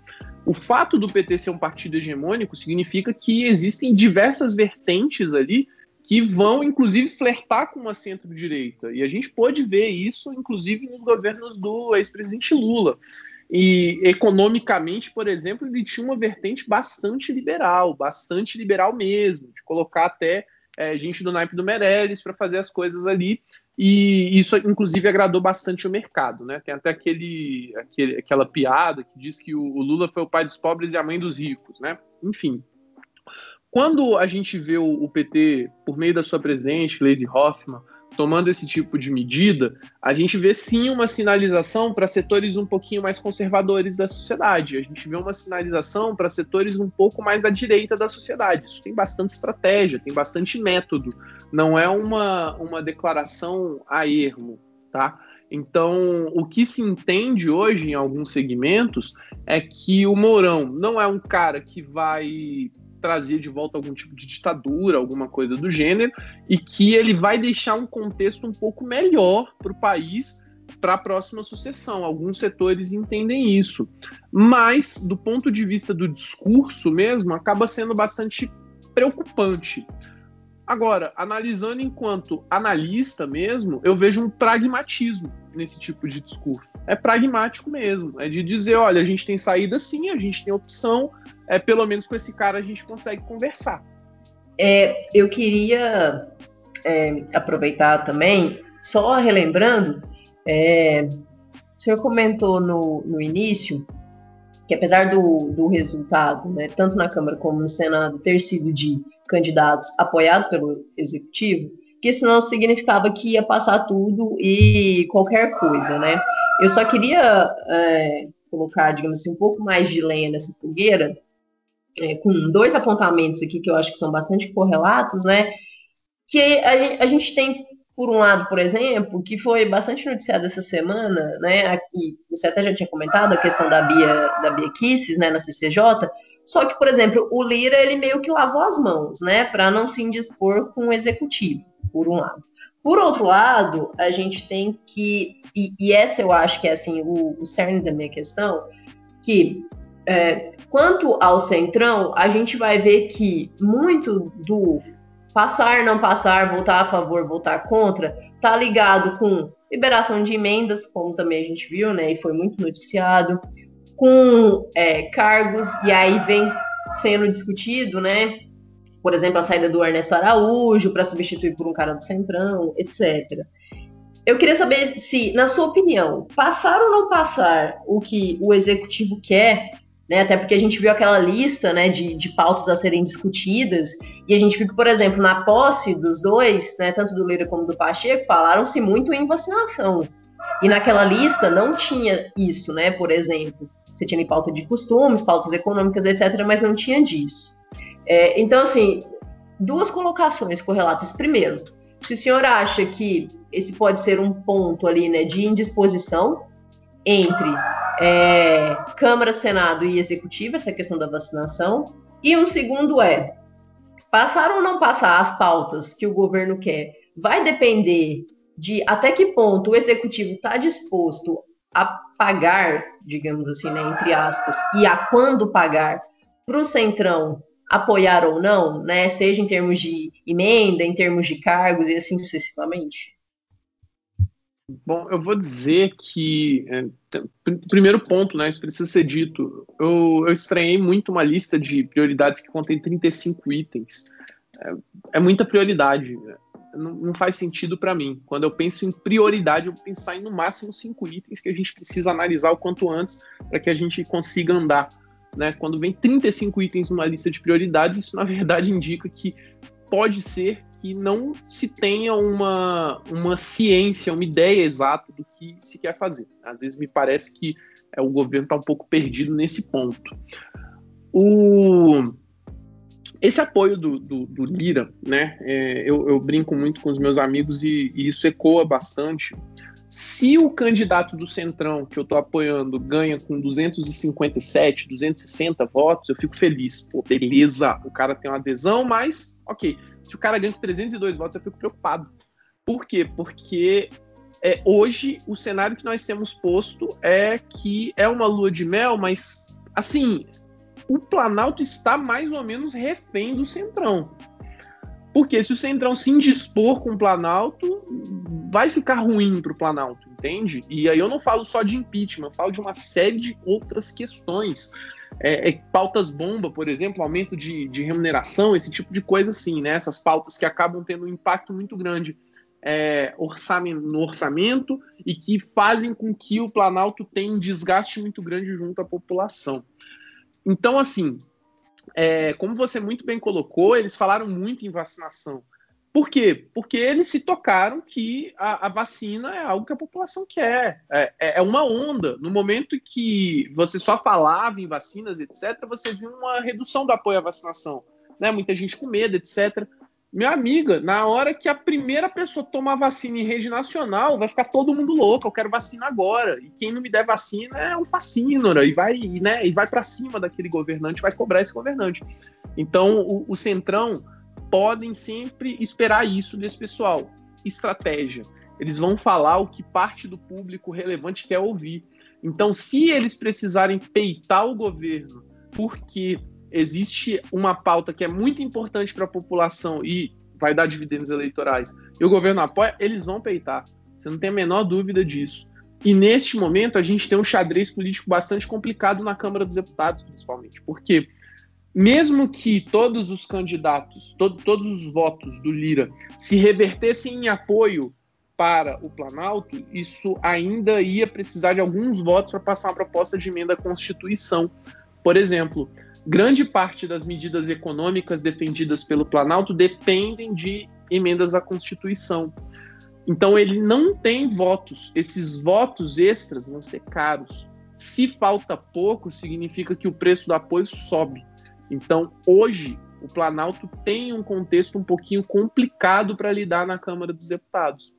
O fato do PT ser um partido hegemônico significa que existem diversas vertentes ali que vão, inclusive, flertar com uma centro-direita. E a gente pode ver isso, inclusive, nos governos do ex-presidente Lula. E economicamente, por exemplo, ele tinha uma vertente bastante liberal, bastante liberal mesmo, de colocar até é, gente do naipe do Meirelles para fazer as coisas ali. E isso, inclusive, agradou bastante o mercado. Né? Tem até aquele, aquele, aquela piada que diz que o, o Lula foi o pai dos pobres e a mãe dos ricos. Né? Enfim, quando a gente vê o, o PT, por meio da sua presidente, Gleisi Hoffmann, tomando esse tipo de medida, a gente vê sim uma sinalização para setores um pouquinho mais conservadores da sociedade. A gente vê uma sinalização para setores um pouco mais à direita da sociedade. Isso tem bastante estratégia, tem bastante método. Não é uma, uma declaração a ermo, tá? Então, o que se entende hoje em alguns segmentos é que o Mourão não é um cara que vai trazer de volta algum tipo de ditadura, alguma coisa do gênero, e que ele vai deixar um contexto um pouco melhor para o país para a próxima sucessão. Alguns setores entendem isso. Mas, do ponto de vista do discurso mesmo, acaba sendo bastante preocupante. Agora, analisando enquanto analista mesmo, eu vejo um pragmatismo nesse tipo de discurso. É pragmático mesmo, é de dizer, olha, a gente tem saída sim, a gente tem opção, é pelo menos com esse cara a gente consegue conversar. É, eu queria é, aproveitar também, só relembrando, é, o senhor comentou no, no início que apesar do, do resultado, né, tanto na Câmara como no Senado, ter sido de candidatos apoiado pelo Executivo, que isso não significava que ia passar tudo e qualquer coisa, né? Eu só queria é, colocar, digamos assim, um pouco mais de lenha nessa fogueira, é, com dois apontamentos aqui que eu acho que são bastante correlatos, né? Que a, a gente tem por um lado, por exemplo, que foi bastante noticiado essa semana, né? Aqui, você até já tinha comentado a questão da Bia, da Bia Kisses, né, na CCJ. Só que, por exemplo, o Lira ele meio que lavou as mãos, né, para não se indispor com o executivo, por um lado. Por outro lado, a gente tem que, e, e essa eu acho que é assim o, o cerne da minha questão, que é, quanto ao centrão, a gente vai ver que muito do passar, não passar, votar a favor, votar contra, tá ligado com liberação de emendas, como também a gente viu, né, e foi muito noticiado, com é, cargos, e aí vem sendo discutido, né, por exemplo, a saída do Ernesto Araújo para substituir por um cara do Centrão, etc. Eu queria saber se, na sua opinião, passar ou não passar o que o executivo quer né? Até porque a gente viu aquela lista né, de, de pautas a serem discutidas, e a gente viu que, por exemplo, na posse dos dois, né, tanto do Lira como do Pacheco, falaram-se muito em vacinação. E naquela lista não tinha isso, né? Por exemplo, você tinha pauta de costumes, pautas econômicas, etc., mas não tinha disso. É, então, assim, duas colocações correlatas. Primeiro, se o senhor acha que esse pode ser um ponto ali, né, de indisposição entre é, Câmara, Senado e Executivo, essa questão da vacinação. E um segundo é, passar ou não passar as pautas que o governo quer vai depender de até que ponto o Executivo está disposto a pagar, digamos assim, né, entre aspas, e a quando pagar para o Centrão apoiar ou não, né, seja em termos de emenda, em termos de cargos e assim sucessivamente? Bom, eu vou dizer que, é, primeiro ponto, né, isso precisa ser dito, eu, eu estranhei muito uma lista de prioridades que contém 35 itens. É, é muita prioridade, não, não, faz sentido para mim. Quando eu penso em prioridade, eu vou pensar em no máximo cinco itens que a gente precisa analisar o quanto antes para que a gente consiga andar. Né? Quando vem 35 itens numa lista de prioridades, isso na verdade indica que pode ser que não se tenha uma, uma ciência, uma ideia exata do que se quer fazer. Às vezes me parece que é, o governo está um pouco perdido nesse ponto. O, esse apoio do, do, do Lira, né, é, eu, eu, brinco muito com os meus amigos e, e, isso ecoa bastante. Se o candidato do Centrão que eu estou apoiando ganha com 257, 260 votos, eu fico feliz. Pô, beleza, o cara tem uma adesão, mas ok. Se o cara ganha com 302 votos, eu fico preocupado. Por quê? Porque é, hoje o cenário que nós temos posto é que é uma lua de mel, mas assim, o Planalto está mais ou menos refém do Centrão. Porque se o Centrão se indispor com o Planalto, vai ficar ruim para o Planalto, entende? E aí eu não falo só de impeachment, eu falo de uma série de outras questões é, é, pautas bomba, por exemplo, aumento de, de, remuneração, esse tipo de coisa assim, né? Essas pautas que acabam tendo um impacto muito grande é, orçamento, no orçamento e que fazem com que o Planalto tenha um desgaste muito grande junto à população. Então, assim, é, como você muito bem colocou, eles falaram muito em vacinação. Por quê? Porque eles se tocaram que a, a vacina é algo que a população quer. É, é, é, uma onda. No momento que você só falava em vacinas, etc., você viu uma redução do apoio à vacinação. Né? Muita gente com medo, etc. Minha amiga, na hora que a primeira pessoa tomar vacina em rede nacional, vai ficar todo mundo louco. Eu quero vacina agora. E quem não me der vacina é um fascínora e vai, né, e vai para cima daquele governante, vai cobrar esse governante. Então, o, o Centrão podem sempre esperar isso desse pessoal. Estratégia. Eles vão falar o que parte do público relevante quer ouvir. Então, se eles precisarem peitar o governo porque existe uma pauta que é muito importante para a população e vai dar dividendos eleitorais e o governo apoia, eles vão peitar. Você não tem a menor dúvida disso. E neste momento a gente tem um xadrez político bastante complicado na Câmara dos Deputados, principalmente. Porque mesmo que todos os candidatos, todo, todos os votos do Lira se revertessem em apoio para o Planalto, isso ainda ia precisar de alguns votos para passar uma proposta de emenda à Constituição. Por exemplo, grande parte das medidas econômicas defendidas pelo Planalto dependem de emendas à Constituição. Então ele não tem votos. Esses votos extras vão ser caros. Se falta pouco, significa que o preço do apoio sobe. Então hoje o Planalto tem um contexto um pouquinho complicado para lidar na Câmara dos Deputados.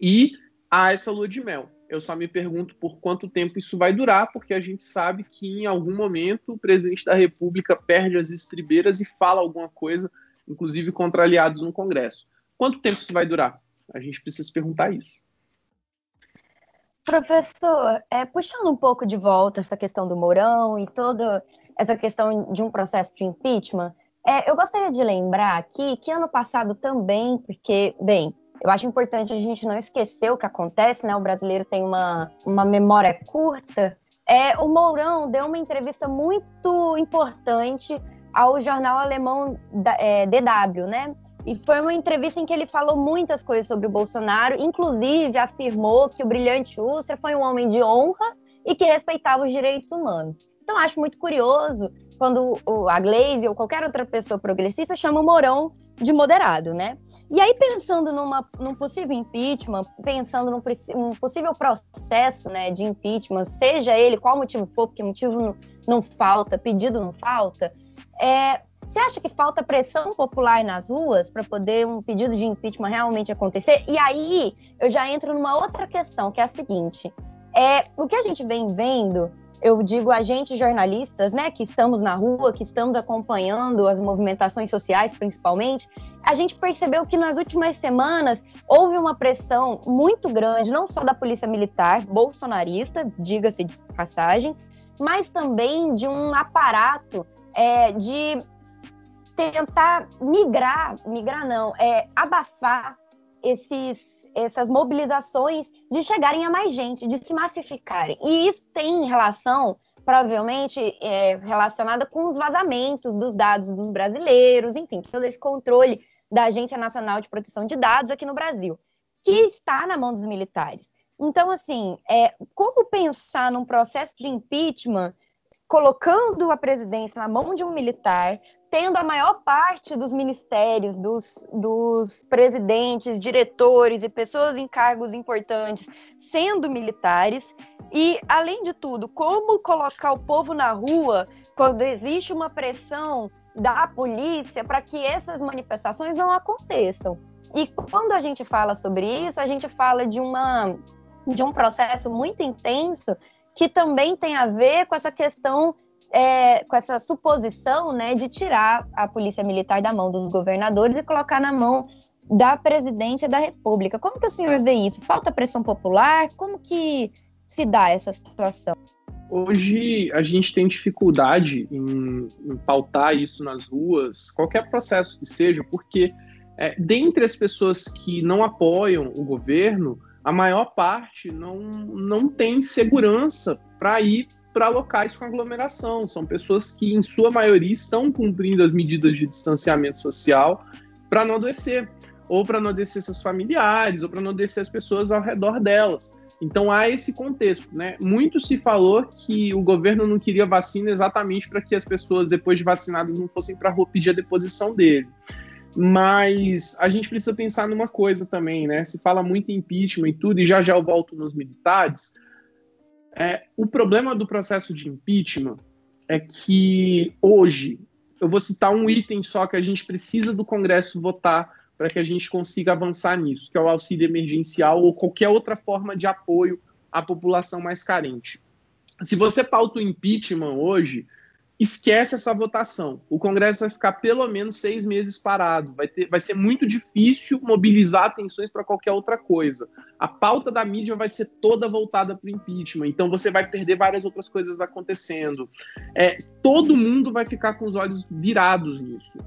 E há essa lua de mel. Eu só me pergunto por quanto tempo isso vai durar, porque a gente sabe que em algum momento o presidente da República perde as estribeiras e fala alguma coisa, inclusive contra aliados no Congresso. Quanto tempo isso vai durar? A gente precisa perguntar isso. Professor, é, puxando um pouco de volta essa questão do Mourão e toda essa questão de um processo de impeachment, é, eu gostaria de lembrar aqui que ano passado também, porque, bem, eu acho importante a gente não esquecer o que acontece, né? O brasileiro tem uma, uma memória curta. É, o Mourão deu uma entrevista muito importante ao jornal alemão é, DW, né? E foi uma entrevista em que ele falou muitas coisas sobre o Bolsonaro, inclusive afirmou que o brilhante Ustra foi um homem de honra e que respeitava os direitos humanos. Então acho muito curioso quando a Glaze ou qualquer outra pessoa progressista chama o Mourão de moderado, né? E aí, pensando numa, num possível impeachment, pensando num, num, possível processo né, de impeachment, seja ele qual motivo for, porque motivo não, não falta, pedido não falta, é, você acha que falta pressão popular nas ruas para poder um pedido de impeachment realmente acontecer? E aí eu já entro numa outra questão, que é a seguinte: é, o que a gente vem vendo eu digo a gente jornalistas, né, que estamos na rua, que estamos acompanhando as movimentações sociais, principalmente, a gente percebeu que nas últimas semanas houve uma pressão muito grande, não só da polícia militar bolsonarista, diga-se de passagem, mas também de um aparato é, de tentar migrar, migrar não, é abafar esses essas mobilizações de chegarem a mais gente, de se massificarem. E isso tem relação, provavelmente, é, relacionada com os vazamentos dos dados dos brasileiros, enfim, todo esse controle da Agência Nacional de Proteção de Dados aqui no Brasil, que está na mão dos militares. Então, assim, é, como pensar num processo de impeachment colocando a presidência na mão de um militar, tendo a maior parte dos ministérios, dos, dos presidentes, diretores e pessoas em cargos importantes sendo militares, e, além de tudo, como colocar o povo na rua quando existe uma pressão da polícia para que essas manifestações não aconteçam. E quando a gente fala sobre isso, a gente fala de, uma, de um processo muito intenso que também tem a ver com essa questão, é, com essa suposição né, de tirar a polícia militar da mão dos governadores e colocar na mão da presidência da República. Como que o senhor vê isso? Falta pressão popular? Como que se dá essa situação? Hoje a gente tem dificuldade em, em pautar isso nas ruas, qualquer processo que seja, porque é, dentre as pessoas que não apoiam o governo, a maior parte não, não tem segurança para ir para locais com aglomeração. São pessoas que, em sua maioria, estão cumprindo as medidas de distanciamento social para não adoecer, ou para não adoecer seus familiares, ou para não adoecer as pessoas ao redor delas. Então há esse contexto, né? Muito se falou que o governo não queria vacina exatamente para que as pessoas, depois de vacinadas, não fossem para a rua pedir a deposição dele. Mas a gente precisa pensar numa coisa também, né? Se fala muito em impeachment e tudo, e já já eu volto nos militares. É, o problema do processo de impeachment é que hoje, eu vou citar um item só que a gente precisa do Congresso votar para que a gente consiga avançar nisso, que é o auxílio emergencial ou qualquer outra forma de apoio à população mais carente. Se você pauta o impeachment hoje, esquece essa votação. O Congresso vai ficar pelo menos seis meses parado. Vai, ter, vai ser muito difícil mobilizar atenções para qualquer outra coisa. A pauta da mídia vai ser toda voltada para o impeachment. Então você vai perder várias outras coisas acontecendo. É, todo mundo vai ficar com os olhos virados nisso.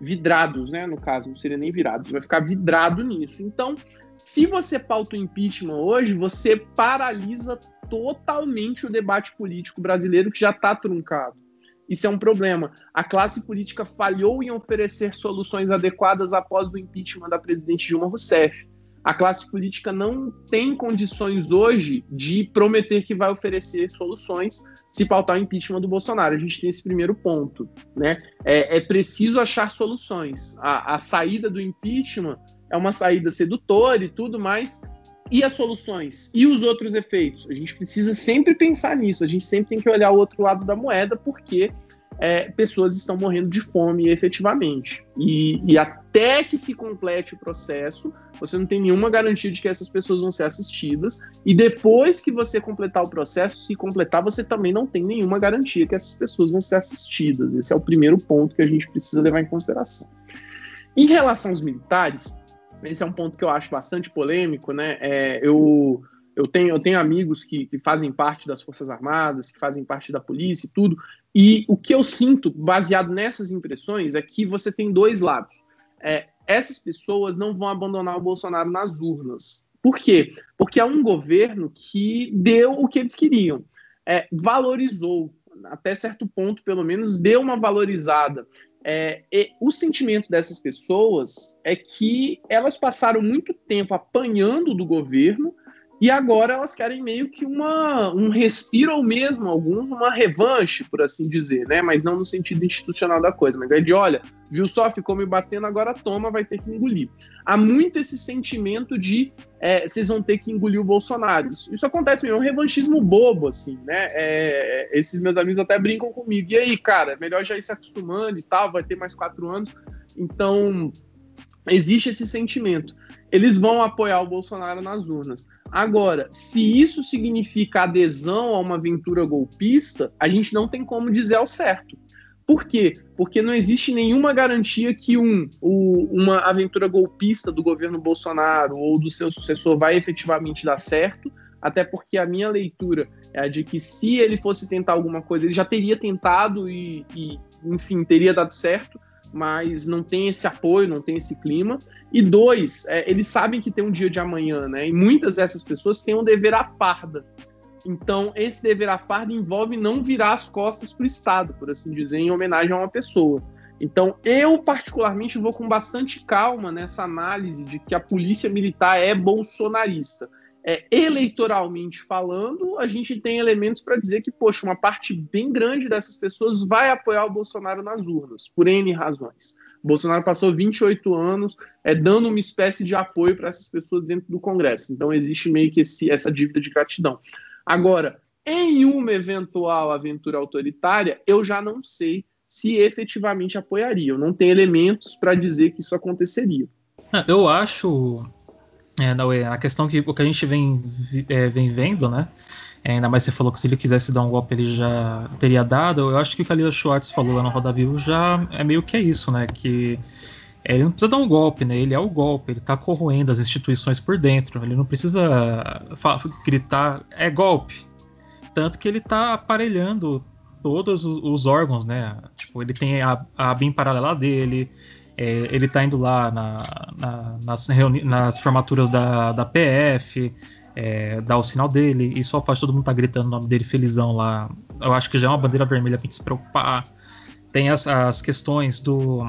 vidrados, né? No caso, não seria nem virados, vai ficar vidrado nisso. Então, se você pauta o impeachment hoje, você paralisa totalmente o debate político brasileiro que já está truncado. Isso é um problema. A classe política falhou em oferecer soluções adequadas após o impeachment da presidente Dilma Rousseff. A classe política não tem condições hoje de prometer que vai oferecer soluções se pautar o impeachment do Bolsonaro. A gente tem esse primeiro ponto. Né? É, é preciso achar soluções. A, a saída do impeachment é uma saída sedutora e tudo mais. E as soluções? E os outros efeitos? A gente precisa sempre pensar nisso. A gente sempre tem que olhar o outro lado da moeda, porque é, pessoas estão morrendo de fome efetivamente. E, e, até que se complete o processo, você não tem nenhuma garantia de que essas pessoas vão ser assistidas. E depois que você completar o processo, se completar, você também não tem nenhuma garantia que essas pessoas vão ser assistidas. Esse é o primeiro ponto que a gente precisa levar em consideração. Em relação aos militares, esse é um ponto que eu acho bastante polêmico, né? É, eu, eu, tenho, eu tenho amigos que, que, fazem parte das Forças Armadas, que fazem parte da polícia e tudo, e o que eu sinto, baseado nessas impressões, é que você tem dois lados. É, essas pessoas não vão abandonar o Bolsonaro nas urnas. Por quê? Porque é um governo que deu o que eles queriam. É, valorizou, até certo ponto, pelo menos, deu uma valorizada é, o sentimento dessas pessoas é que elas passaram muito tempo apanhando do governo e agora elas querem meio que uma, um respiro ou mesmo alguns uma revanche, por assim dizer, né? Mas não no sentido institucional da coisa, mas é de olha, viu só, ficou me batendo, agora toma, vai ter que engolir. Há muito esse sentimento de é, vocês vão ter que engolir o Bolsonaro. Isso, isso acontece mesmo, é um revanchismo bobo, assim, né? É, esses meus amigos até brincam comigo. E aí, cara, é melhor já ir se acostumando e tal, vai ter mais quatro anos. Então, existe esse sentimento. Eles vão apoiar o Bolsonaro nas urnas. Agora, se isso significa adesão a uma aventura golpista, a gente não tem como dizer ao certo. Por quê? Porque não existe nenhuma garantia que um, o, uma aventura golpista do governo Bolsonaro ou do seu sucessor vai efetivamente dar certo, até porque a minha leitura é a de que se ele fosse tentar alguma coisa, ele já teria tentado e, e enfim, teria dado certo mas não tem esse apoio, não tem esse clima. E dois, é, eles sabem que tem um dia de amanhã, né? E muitas dessas pessoas têm um dever à farda. Então, esse dever à farda envolve não virar as costas para o Estado, por assim dizer, em homenagem a uma pessoa. Então, eu particularmente vou com bastante calma nessa análise de que a polícia militar é bolsonarista é, eleitoralmente falando, a gente tem elementos para dizer que, poxa, uma parte bem grande dessas pessoas vai apoiar o Bolsonaro nas urnas, por N razões. O Bolsonaro passou 28 anos é, dando uma espécie de apoio para essas pessoas dentro do Congresso. Então existe meio que esse, essa dívida de gratidão. Agora, em uma eventual aventura autoritária, eu já não sei se efetivamente apoiaria. Eu não tenho elementos para dizer que isso aconteceria. Eu acho é, não, é, a questão que o que a gente vem, é, vem vendo, né? É, ainda mais você falou que se ele quisesse dar um golpe ele já teria dado. Eu acho que o que a Lila Schwartz falou lá no Roda Vivo já é meio que é isso, né? Que ele não precisa dar um golpe, né? Ele é o golpe, ele tá corroendo as instituições por dentro. Ele não precisa gritar, é golpe. Tanto que ele tá aparelhando todos os, os órgãos, né? Tipo, ele tem a, a BIM paralela dele, é, ele está indo lá na, na, nas, nas, formaturas da, da PF, é, dá o sinal dele, e só faz todo mundo tá gritando o nome dele felizão lá. Eu acho que já é uma bandeira vermelha pra gente se preocupar. Tem as, as questões do.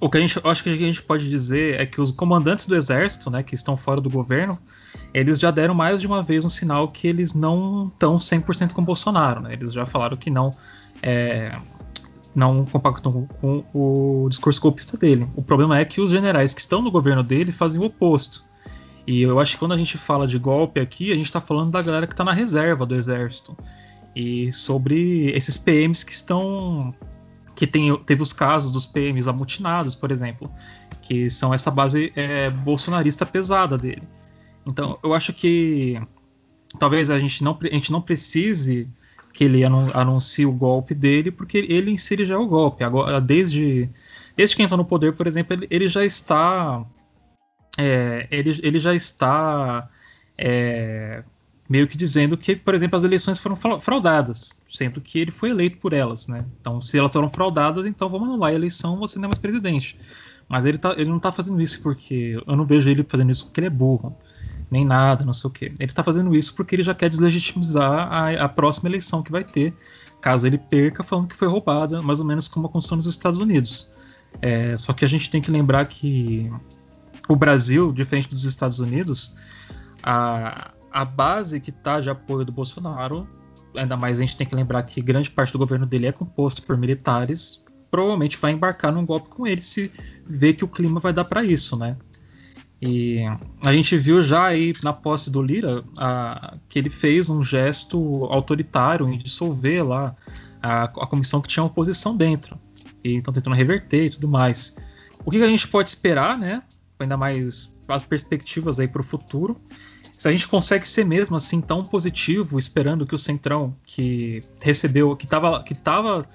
O que a gente, acho que a gente pode dizer é que os comandantes do exército, né, que estão fora do governo, eles já deram mais de uma vez um sinal que eles não estão 100% com Bolsonaro, né? Eles já falaram que não é, não compactam com o discurso golpista dele. O problema é que os generais que estão no governo dele fazem o oposto. E eu acho que quando a gente fala de golpe aqui, a gente está falando da galera que está na reserva do exército. E sobre esses PMs que estão. que tem, teve os casos dos PMs amotinados, por exemplo, que são essa base é, bolsonarista pesada dele. Então eu acho que talvez a gente não, a gente não precise que ele anuncie o golpe dele, porque ele em si já é o golpe. Agora, desde, desde que entrou no poder, por exemplo, ele, ele já está. É, ele, ele já está é, meio que dizendo que, por exemplo, as eleições foram fraudadas, sendo que ele foi eleito por elas, né? Então, se elas foram fraudadas, então vamos anular a eleição, você não é mais presidente. Mas ele, tá, ele não está fazendo isso porque eu não vejo ele fazendo isso porque ele é burro, nem nada, não sei o quê. Ele está fazendo isso porque ele já quer deslegitimizar a, a próxima eleição que vai ter, caso ele perca, falando que foi roubada, mais ou menos como aconteceu nos Estados Unidos. É, só que a gente tem que lembrar que o Brasil, diferente dos Estados Unidos, a, a base que está de apoio do Bolsonaro, ainda mais a gente tem que lembrar que grande parte do governo dele é composto por militares, provavelmente vai embarcar num golpe com ele se vê que o clima vai dar para isso, né? E a gente viu já aí na posse do Lira a, que ele fez um gesto autoritário em dissolver lá a, a comissão que tinha oposição dentro. E estão tentando reverter e tudo mais. O que, que a gente pode esperar, né? Ainda mais as perspectivas aí para o futuro se a gente consegue ser mesmo assim tão positivo, esperando que o Centrão, que recebeu, que estava que tava,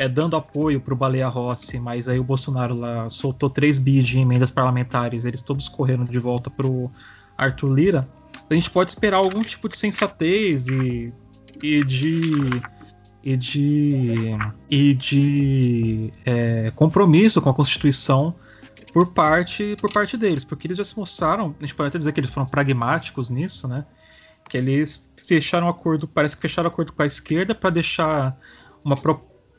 é, dando apoio para o Baleia Rossi, mas aí o Bolsonaro lá soltou 3 bi de emendas parlamentares, eles todos correram de volta para o Arthur Lira, a gente pode esperar algum tipo de sensatez e, e de e de, e de é, compromisso com a Constituição por parte por parte deles, porque eles já se mostraram, a gente pode até dizer que eles foram pragmáticos nisso, né? Que eles fecharam um acordo, parece que fecharam um acordo com a esquerda para deixar uma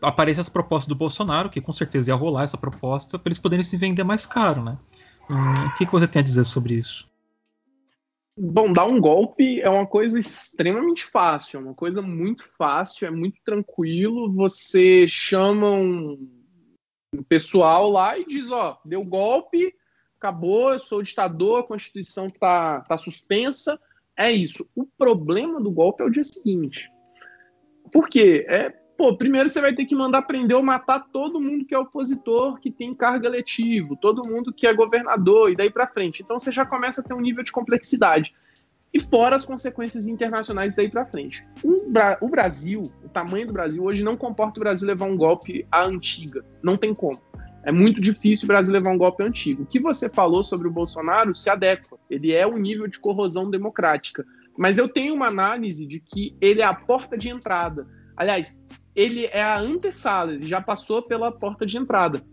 pro, aparecer as propostas do Bolsonaro, que com certeza ia rolar essa proposta, para eles poderem se vender mais caro, né? Hum, o que, que você tem a dizer sobre isso? Bom, dar um golpe é uma coisa extremamente fácil, é uma coisa muito fácil, é muito tranquilo. Você chama um pessoal lá e diz, ó, deu golpe, acabou, eu sou ditador, a Constituição tá, tá suspensa, é isso. O problema do golpe é o dia seguinte. Por quê? É, pô, primeiro você vai ter que mandar prender ou matar todo mundo que é opositor, que tem cargo eletivo, todo mundo que é governador e daí para frente. Então você já começa a ter um nível de complexidade e fora as consequências internacionais daí para frente. O, Bra o, Brasil, o tamanho do Brasil hoje não comporta o Brasil levar um golpe à antiga. Não tem como. É muito difícil o Brasil levar um golpe antigo. O que você falou sobre o Bolsonaro se adequa. Ele é o um nível de corrosão democrática. Mas eu tenho uma análise de que ele é a porta de entrada. Aliás, ele é a antessala, ele já passou pela porta de entrada.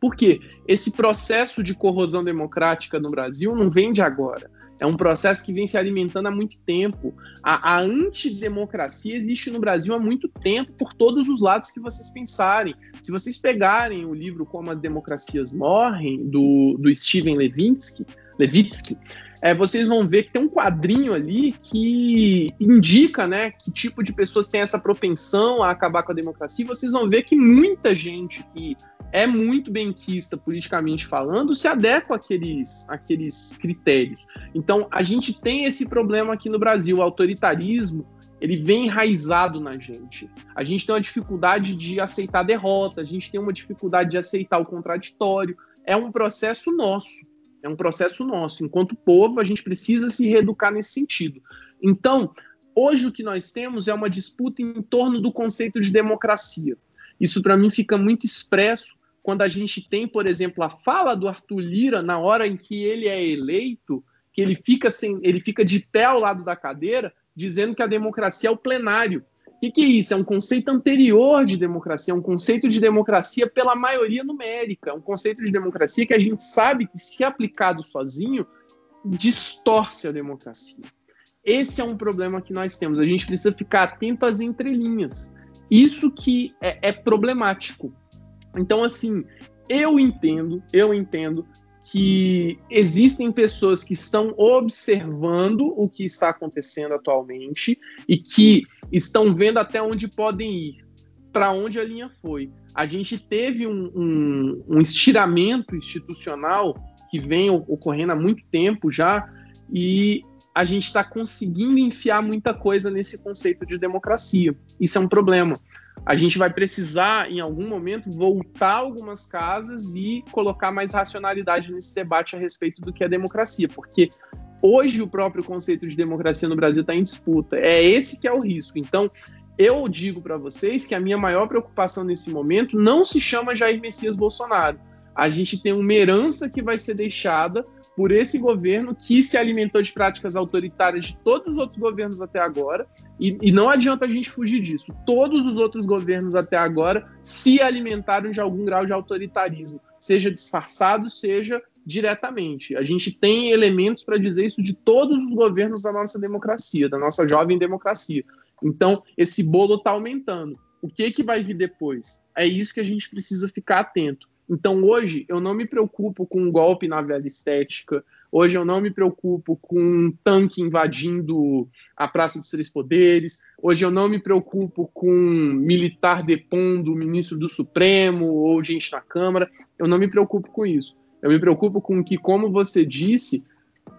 Por quê? Esse processo de corrosão democrática no Brasil não vem de agora. É um processo que vem se alimentando há muito tempo. A, a, antidemocracia existe no Brasil há muito tempo, por todos os lados que vocês pensarem. Se vocês pegarem o livro Como as Democracias Morrem, do, do Steven Levitsky, Levitsky é, vocês vão ver que tem um quadrinho ali que indica né, que tipo de pessoas tem essa propensão a acabar com a democracia. E vocês vão ver que muita gente que é muito benquista politicamente falando se adequa àqueles, àqueles critérios. Então, a gente tem esse problema aqui no Brasil, o autoritarismo ele vem enraizado na gente. A gente tem uma dificuldade de aceitar derrota, a gente tem uma dificuldade de aceitar o contraditório. É um processo nosso. É um processo nosso. Enquanto povo, a gente precisa se reeducar nesse sentido. Então, hoje o que nós temos é uma disputa em torno do conceito de democracia. Isso, para mim, fica muito expresso quando a gente tem, por exemplo, a fala do Arthur Lira na hora em que ele é eleito, que ele fica, sem, ele fica de pé ao lado da cadeira, dizendo que a democracia é o plenário. O que, que, é isso? É um conceito anterior de democracia, é um conceito de democracia pela maioria numérica, é um conceito de democracia que a gente sabe que, se aplicado sozinho, distorce a democracia. Esse é um problema que nós temos. A gente precisa ficar atento às entrelinhas. Isso que é, é problemático. Então, assim, eu entendo, eu entendo que existem pessoas que estão observando o que está acontecendo atualmente e que estão vendo até onde podem ir, para onde a linha foi. A gente teve um, um, um estiramento institucional que vem ocorrendo há muito tempo já e a gente está conseguindo enfiar muita coisa nesse conceito de democracia. Isso é um problema a gente vai precisar, em algum momento, voltar algumas casas e colocar mais racionalidade nesse debate a respeito do que é democracia, porque hoje o próprio conceito de democracia no Brasil está em disputa. É esse que é o risco. Então, eu digo para vocês que a minha maior preocupação nesse momento não se chama Jair Messias Bolsonaro. A gente tem uma herança que vai ser deixada por esse governo que se alimentou de práticas autoritárias de todos os outros governos até agora, e, e, não adianta a gente fugir disso. Todos os outros governos até agora se alimentaram de algum grau de autoritarismo, seja disfarçado, seja diretamente. A gente tem elementos para dizer isso de todos os governos da nossa democracia, da nossa jovem democracia. Então, esse bolo está aumentando. O que, que vai vir depois? É isso que a gente precisa ficar atento. Então, hoje, eu não me preocupo com um golpe na velha estética. Hoje, eu não me preocupo com um tanque invadindo a Praça dos Três Poderes. Hoje, eu não me preocupo com um militar depondo o ministro do Supremo ou gente na Câmara. Eu não me preocupo com isso. Eu me preocupo com que, como você disse,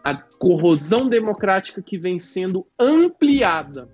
a corrosão democrática que vem sendo ampliada.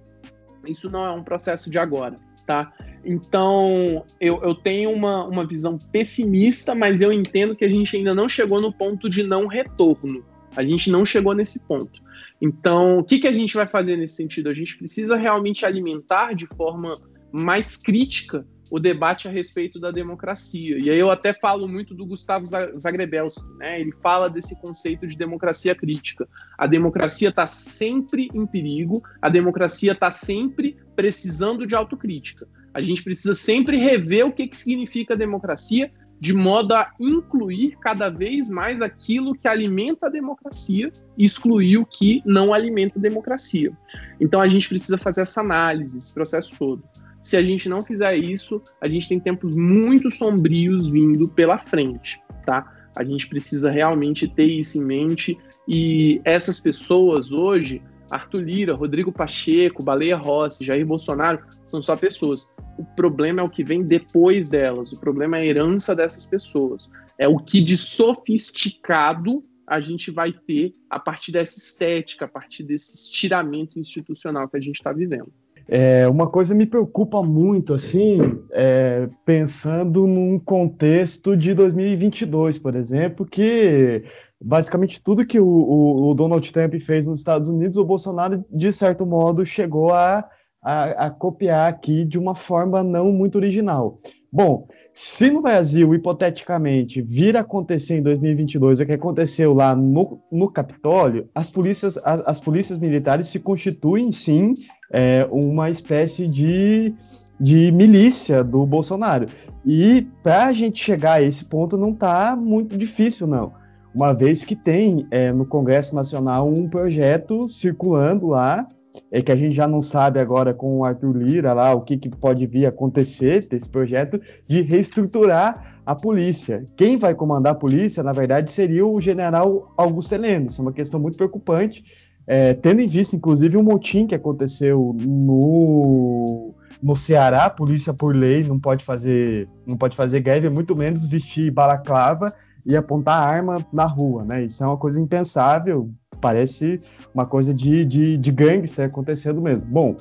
Isso não é um processo de agora, tá? Então, eu, eu tenho uma, uma visão pessimista, mas eu entendo que a gente ainda não chegou no ponto de não retorno. A gente não chegou nesse ponto. Então, o que, que a gente vai fazer nesse sentido? A gente precisa realmente alimentar de forma mais crítica o debate a respeito da democracia. E aí eu até falo muito do Gustavo Zagrebelski, né? Ele fala desse conceito de democracia crítica. A democracia está sempre em perigo, a democracia está sempre precisando de autocrítica. A gente precisa sempre rever o que, que significa democracia, de modo a incluir cada vez mais aquilo que alimenta a democracia e excluir o que não alimenta a democracia. Então a gente precisa fazer essa análise, esse processo todo. Se a gente não fizer isso, a gente tem tempos muito sombrios vindo pela frente, tá? A gente precisa realmente ter isso em mente e essas pessoas hoje, Arthur Lira, Rodrigo Pacheco, Baleia Rossi, Jair Bolsonaro, são só pessoas. O problema é o que vem depois delas, o problema é a herança dessas pessoas. É o que de sofisticado a gente vai ter a partir dessa estética, a partir desse estiramento institucional que a gente está vivendo. É, uma coisa me preocupa muito, assim, é, pensando num contexto de 2022, por exemplo, que basicamente tudo que o, o, o, Donald Trump fez nos Estados Unidos, o Bolsonaro, de certo modo, chegou a, a, a copiar aqui de uma forma não muito original. Bom, se no Brasil, hipoteticamente, vir a acontecer em 2022 o que aconteceu lá no, no Capitólio, as polícias, as, as polícias militares se constituem, sim, é, uma espécie de, de milícia do Bolsonaro. E para a gente chegar a esse ponto não está muito difícil, não. Uma vez que tem é, no Congresso Nacional um projeto circulando lá, é que a gente já não sabe agora com o Arthur Lira lá o que, que pode vir a acontecer desse projeto de reestruturar a polícia. Quem vai comandar a polícia, na verdade, seria o general Augusto Heleno. Isso é uma questão muito preocupante, é, tendo em vista, inclusive, um motim que aconteceu no, no Ceará, a polícia por lei não pode fazer não pode fazer greve, muito menos vestir balaclava e apontar arma na rua, né? Isso é uma coisa impensável, parece uma coisa de, de, de gangster acontecendo mesmo. Bom,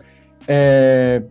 é,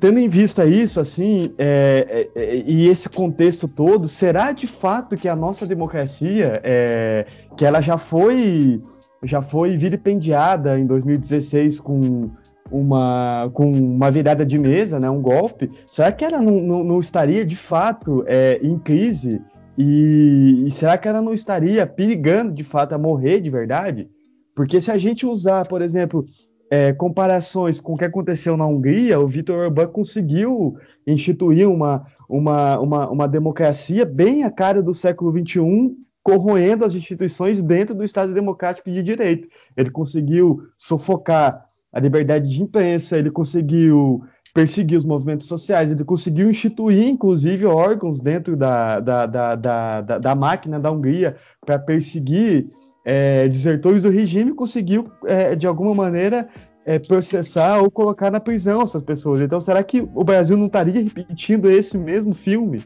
tendo em vista isso, assim, é, é, é, e esse contexto todo, será de fato que a nossa democracia, é, que ela já foi já foi vilipendiada em 2016 com uma, com uma virada de mesa, né, um golpe, será que ela não, não, não estaria de fato é, em crise? E, e, será que ela não estaria perigando de fato a morrer de verdade? Porque se a gente usar, por exemplo, é, comparações com o que aconteceu na Hungria, o Viktor Orbán conseguiu instituir uma, uma, uma, uma democracia bem a cara do século XXI corroendo as instituições dentro do Estado Democrático de Direito. Ele conseguiu sufocar a liberdade de imprensa, ele conseguiu perseguir os movimentos sociais, ele conseguiu instituir, inclusive, órgãos dentro da, da, da, da, da máquina da Hungria para perseguir é, desertores do regime, conseguiu, é, de alguma maneira, é, processar ou colocar na prisão essas pessoas. Então, será que o Brasil não estaria repetindo esse mesmo filme?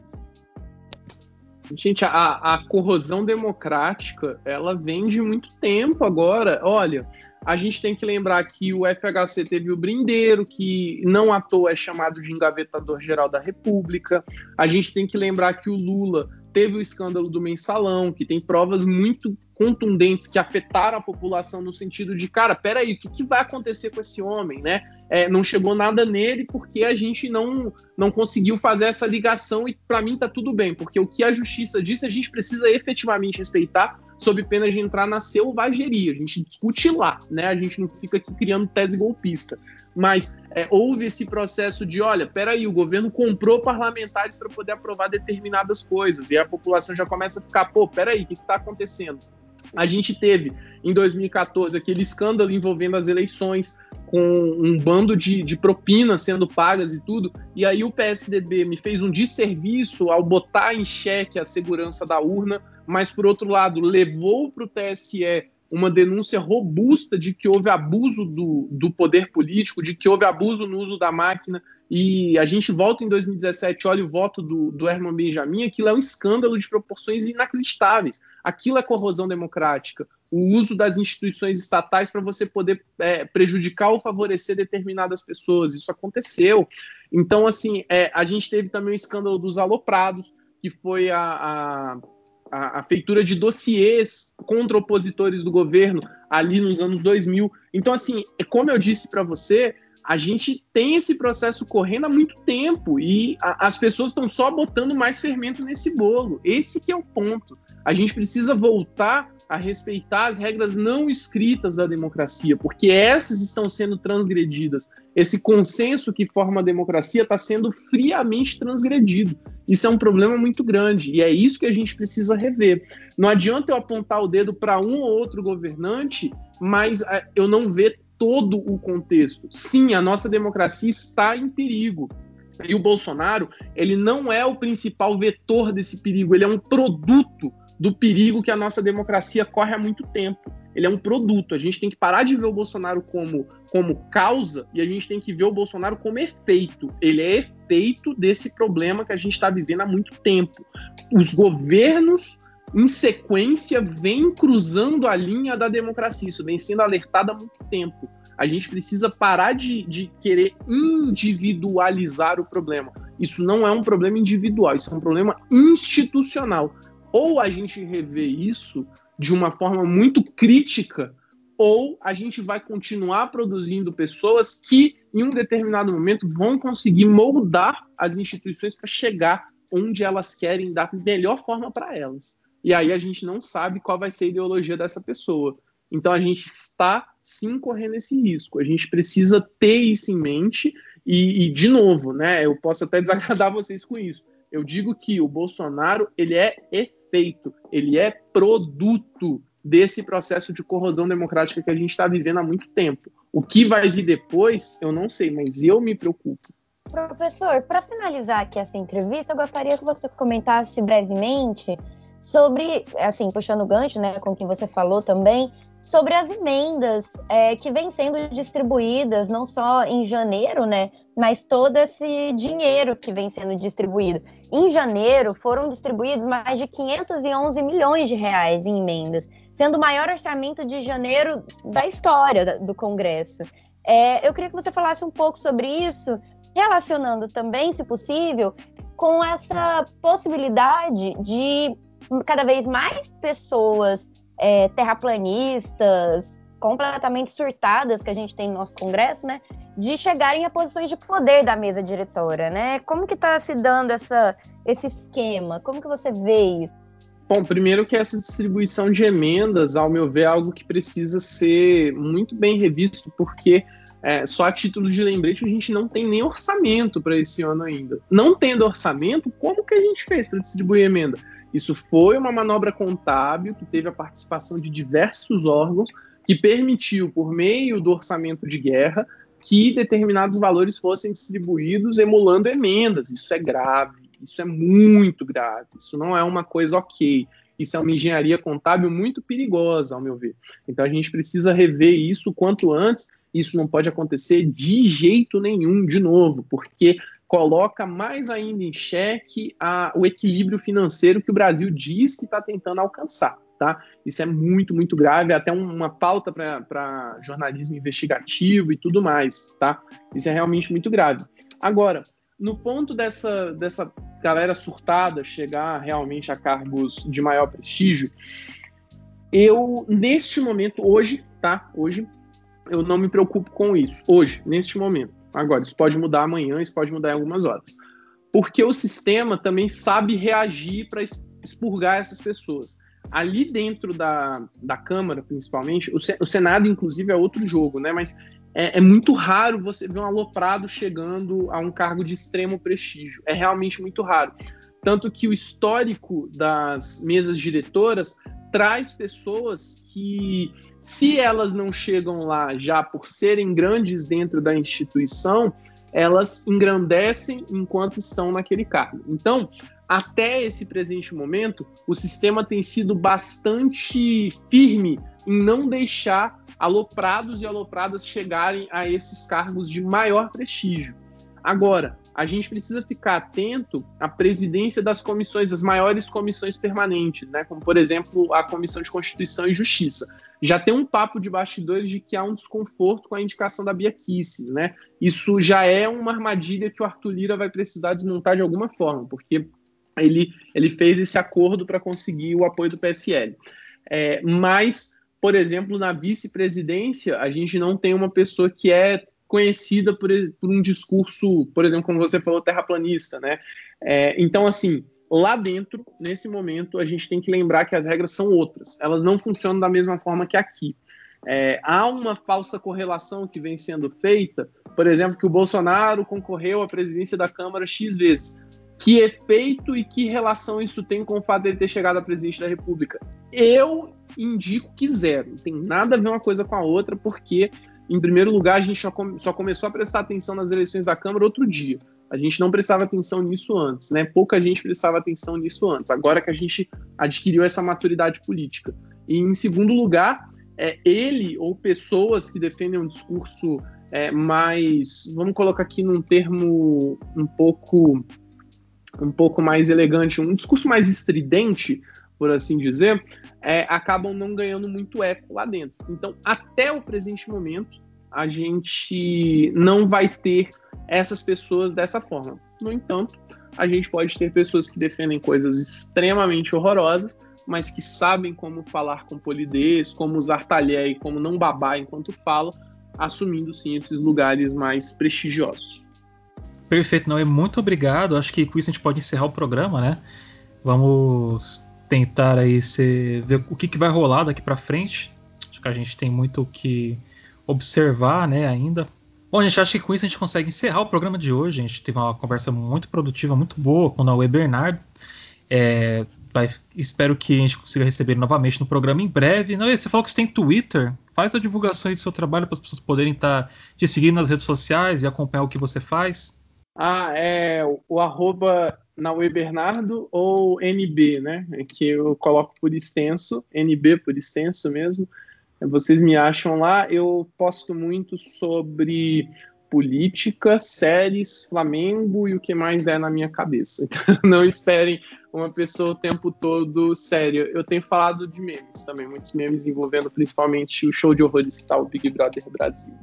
Gente, a, a corrosão democrática, ela vem de muito tempo agora. Olha, a gente tem que lembrar que o FHC teve o Brindeiro, que não à toa é chamado de engavetador geral da República. A gente tem que lembrar que o Lula teve o escândalo do mensalão, que tem provas muito contundentes que afetaram a população no sentido de, cara, peraí, o que, que vai acontecer com esse homem, né? É, não chegou nada nele porque a gente não, não conseguiu fazer essa ligação e para mim tá tudo bem, porque o que a justiça disse a gente precisa efetivamente respeitar, sob pena de entrar na selvageria. A gente discute lá, né? A gente não fica aqui criando tese golpista. Mas é, houve esse processo de, olha, peraí, o governo comprou parlamentares para poder aprovar determinadas coisas. E a população já começa a ficar, pô, peraí, o que está acontecendo? A gente teve, em 2014, aquele escândalo envolvendo as eleições, com um bando de, de propinas sendo pagas e tudo, e aí o PSDB me fez um desserviço ao botar em xeque a segurança da urna, mas, por outro lado, levou para o TSE uma denúncia robusta de que houve abuso do, do poder político, de que houve abuso no uso da máquina, e a gente volta em 2017, olha o voto do, do Herman Benjamin, aquilo é um escândalo de proporções inacreditáveis. Aquilo é corrosão democrática. O uso das instituições estatais para você poder é, prejudicar ou favorecer determinadas pessoas. Isso aconteceu. Então, assim, é, a gente teve também o escândalo dos aloprados, que foi a, a a, a, feitura de dossiês contra opositores do governo ali nos anos 2000. Então, assim, é como eu disse para você, a gente tem esse processo correndo há muito tempo e a, as pessoas estão só botando mais fermento nesse bolo. Esse que é o ponto. A gente precisa voltar a respeitar as regras não escritas da democracia, porque essas estão sendo transgredidas. Esse consenso que forma a democracia está sendo friamente transgredido. Isso é um problema muito grande e é isso que a gente precisa rever. Não adianta eu apontar o dedo para um ou outro governante, mas é, eu não ver todo o contexto. Sim, a nossa democracia está em perigo. E o Bolsonaro, ele não é o principal vetor desse perigo, ele é um produto do perigo que a nossa democracia corre há muito tempo. Ele é um produto. A gente tem que parar de ver o Bolsonaro como, como causa e a gente tem que ver o Bolsonaro como efeito. Ele é efeito desse problema que a gente está vivendo há muito tempo. Os governos, em sequência, vêm cruzando a linha da democracia. Isso vem sendo alertado há muito tempo. A gente precisa parar de, de querer individualizar o problema. Isso não é um problema individual, isso é um problema institucional ou a gente revê isso de uma forma muito crítica, ou a gente vai continuar produzindo pessoas que, em um determinado momento, vão conseguir moldar as instituições para chegar onde elas querem dar melhor forma para elas. E aí a gente não sabe qual vai ser a ideologia dessa pessoa. Então a gente está sim correndo esse risco. A gente precisa ter isso em mente e, e de novo, né? Eu posso até desagradar (laughs) vocês com isso. Eu digo que o Bolsonaro ele é efeito, ele é produto desse processo de corrosão democrática que a gente está vivendo há muito tempo. O que vai vir depois, eu não sei, mas eu me preocupo. Professor, para finalizar aqui essa entrevista, eu gostaria que você comentasse brevemente sobre, assim, puxando o gancho, né, com o que você falou também, sobre as emendas é, que vêm sendo distribuídas, não só em janeiro, né, mas todo esse dinheiro que vem sendo distribuído. Em janeiro, foram distribuídos mais de 511 milhões de reais em emendas, sendo o maior orçamento de janeiro da história do Congresso. É, eu queria que você falasse um pouco sobre isso, relacionando também, se possível, com essa possibilidade de cada vez mais pessoas é, terraplanistas, completamente surtadas que a gente tem no nosso Congresso, né, de chegarem a posições de poder da mesa diretora, né? Como que está se dando essa, esse esquema? Como que você vê isso? Bom, primeiro que essa distribuição de emendas, ao meu ver, é algo que precisa ser muito bem revisto, porque é, só a título de lembrete a gente não tem nem orçamento para esse ano ainda. Não tendo orçamento, como que a gente fez para distribuir emenda? Isso foi uma manobra contábil que teve a participação de diversos órgãos que permitiu, por meio do orçamento de guerra, que determinados valores fossem distribuídos emulando emendas. Isso é grave, isso é muito grave, isso não é uma coisa ok. Isso é uma engenharia contábil muito perigosa, ao meu ver. Então a gente precisa rever isso quanto antes. Isso não pode acontecer de jeito nenhum, de novo, porque coloca mais ainda em xeque a, o equilíbrio financeiro que o Brasil diz que está tentando alcançar. Tá? Isso é muito, muito grave, é até uma pauta para jornalismo investigativo e tudo mais. Tá? Isso é realmente muito grave. Agora, no ponto dessa, dessa galera surtada chegar realmente a cargos de maior prestígio, eu, neste momento, hoje, tá? Hoje, eu não me preocupo com isso. Hoje, neste momento. Agora, isso pode mudar amanhã, isso pode mudar em algumas horas. Porque o sistema também sabe reagir para expurgar essas pessoas. Ali dentro da, da Câmara, principalmente, o, o Senado, inclusive, é outro jogo, né? Mas é, é, muito raro você ver um aloprado chegando a um cargo de extremo prestígio. É realmente muito raro. Tanto que o histórico das mesas diretoras traz pessoas que, se elas não chegam lá já por serem grandes dentro da instituição, elas engrandecem enquanto estão naquele cargo. Então, até esse presente momento, o sistema tem sido bastante firme em não deixar aloprados e alopradas chegarem a esses cargos de maior prestígio. Agora, a gente precisa ficar atento à presidência das comissões, as maiores comissões permanentes, né? como, por exemplo, a Comissão de Constituição e Justiça. Já tem um papo de bastidores de que há um desconforto com a indicação da Bia Kicis, né? Isso já é uma armadilha que o Arthur Lira vai precisar desmontar de alguma forma, porque ele, ele fez esse acordo para conseguir o apoio do PSL. É, mas, por exemplo, na vice-presidência, a gente não tem uma pessoa que é conhecida por, por, um discurso, por exemplo, como você falou, terraplanista, né? É, então, assim, lá dentro, nesse momento, a gente tem que lembrar que as regras são outras. Elas não funcionam da mesma forma que aqui. É, há uma falsa correlação que vem sendo feita, por exemplo, que o Bolsonaro concorreu à presidência da Câmara X vezes. Que efeito e que relação isso tem com o fato dele ter chegado à presidência da República? Eu indico que zero. Não tem nada a ver uma coisa com a outra, porque em primeiro lugar, a gente só, come, só começou a prestar atenção nas eleições da Câmara outro dia. A gente não prestava atenção nisso antes, né? Pouca gente prestava atenção nisso antes. Agora que a gente adquiriu essa maturidade política. E em segundo lugar, é, ele ou pessoas que defendem um discurso é, mais, vamos colocar aqui num termo um pouco, um pouco mais elegante, um discurso mais estridente, por assim dizer, é, acabam não ganhando muito eco lá dentro. Então, até o presente momento, a gente não vai ter essas pessoas dessa forma. No entanto, a gente pode ter pessoas que defendem coisas extremamente horrorosas, mas que sabem como falar com polidez, como usar talher e como não babar enquanto fala, assumindo sim esses lugares mais prestigiosos. Perfeito, não é muito obrigado. Acho que com isso a gente pode encerrar o programa, né? Vamos tentar aí ser, ver o que, que vai rolar daqui para frente. Acho que a gente tem muito o que observar, né, ainda. Bom, gente acha que com isso a gente consegue encerrar o programa de hoje. A gente teve uma conversa muito produtiva, muito boa com o Naue Bernardo. É, vai, espero que a gente consiga receber novamente no programa em breve. Não, você falou que você tem Twitter. Faz a divulgação do seu trabalho para as pessoas poderem estar tá te seguindo nas redes sociais e acompanhar o que você faz. Ah, é o arroba Naue Bernardo ou NB, né? É que eu coloco por extenso, NB por extenso mesmo. Vocês me acham lá. Eu posto muito sobre política, séries, Flamengo e o que mais der na minha cabeça. (laughs) Então, não esperem uma pessoa o tempo todo séria. Eu tenho falado de memes também, muitos memes envolvendo principalmente o show de horrores tal Big Brother Brasil.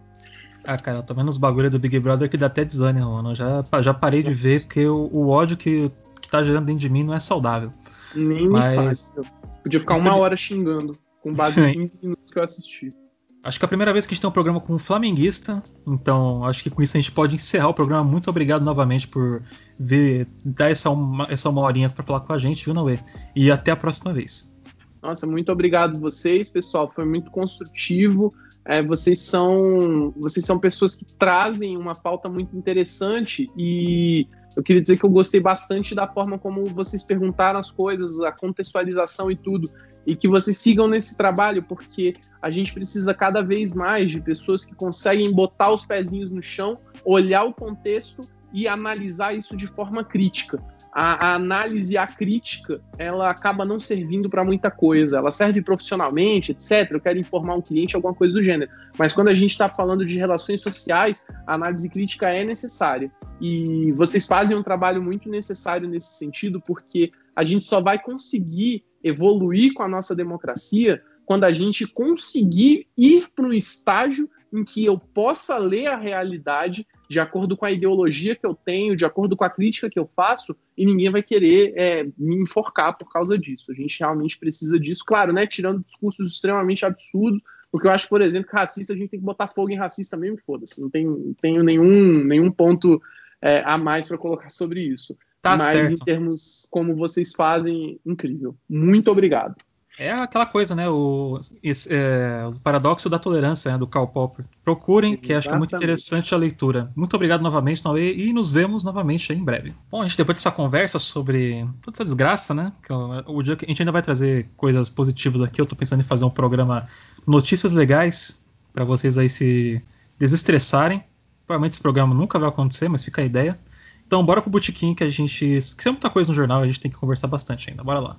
Ah, cara, eu tô vendo os bagulho do Big Brother que dá até desânimo, mano. já, já parei Nossa. de ver porque o, o, ódio que, que tá gerando dentro de mim não é saudável. Nem Mas... me faz. Podia ficar uma hora xingando, com base em 20 minutos que eu assisti. Acho que é a primeira vez que a gente tem um programa com um flamenguista, então acho que com isso a gente pode encerrar o programa. Muito obrigado novamente por vir dar essa uma, essa uma horinha para falar com a gente, viu, Noé? E até a próxima vez. Nossa, muito obrigado vocês, pessoal. Foi muito construtivo. É, vocês são vocês são pessoas que trazem uma pauta muito interessante e eu queria dizer que eu gostei bastante da forma como vocês perguntaram as coisas, a contextualização e tudo, e que vocês sigam nesse trabalho, porque a gente precisa cada vez mais de pessoas que conseguem botar os pezinhos no chão, olhar o contexto e analisar isso de forma crítica a, a análise a crítica ela acaba não servindo para muita coisa. Ela serve profissionalmente, etc. Eu quero informar um cliente, alguma coisa do gênero. Mas quando a gente está falando de relações sociais, a análise crítica é necessária. E vocês fazem um trabalho muito necessário nesse sentido, porque a gente só vai conseguir evoluir com a nossa democracia quando a gente conseguir ir para um estágio em que eu possa ler a realidade de acordo com a ideologia que eu tenho, de acordo com a crítica que eu faço, e ninguém vai querer é, me enforcar por causa disso. A gente realmente precisa disso, claro, né? Tirando discursos extremamente absurdos, porque eu acho, por exemplo, que racista a gente tem que botar fogo em racista mesmo, foda-se. Não tenho, tenho nenhum, nenhum ponto é, a mais para colocar sobre isso. Tá Mas certo. em termos como vocês fazem, incrível. Muito obrigado. É aquela coisa, né? O, esse, é, o paradoxo da tolerância né, do Karl Popper. Procurem, Exatamente. que acho que é muito interessante a leitura. Muito obrigado novamente, Noé, e nos vemos novamente em breve. Bom, a gente depois dessa conversa sobre toda essa desgraça, né? Que o dia que a gente ainda vai trazer coisas positivas aqui. Eu tô pensando em fazer um programa Notícias Legais para vocês aí se desestressarem. Provavelmente esse programa nunca vai acontecer, mas fica a ideia. Então, bora pro Botequim que a gente. Que tem muita coisa no jornal, a gente tem que conversar bastante ainda. Bora lá.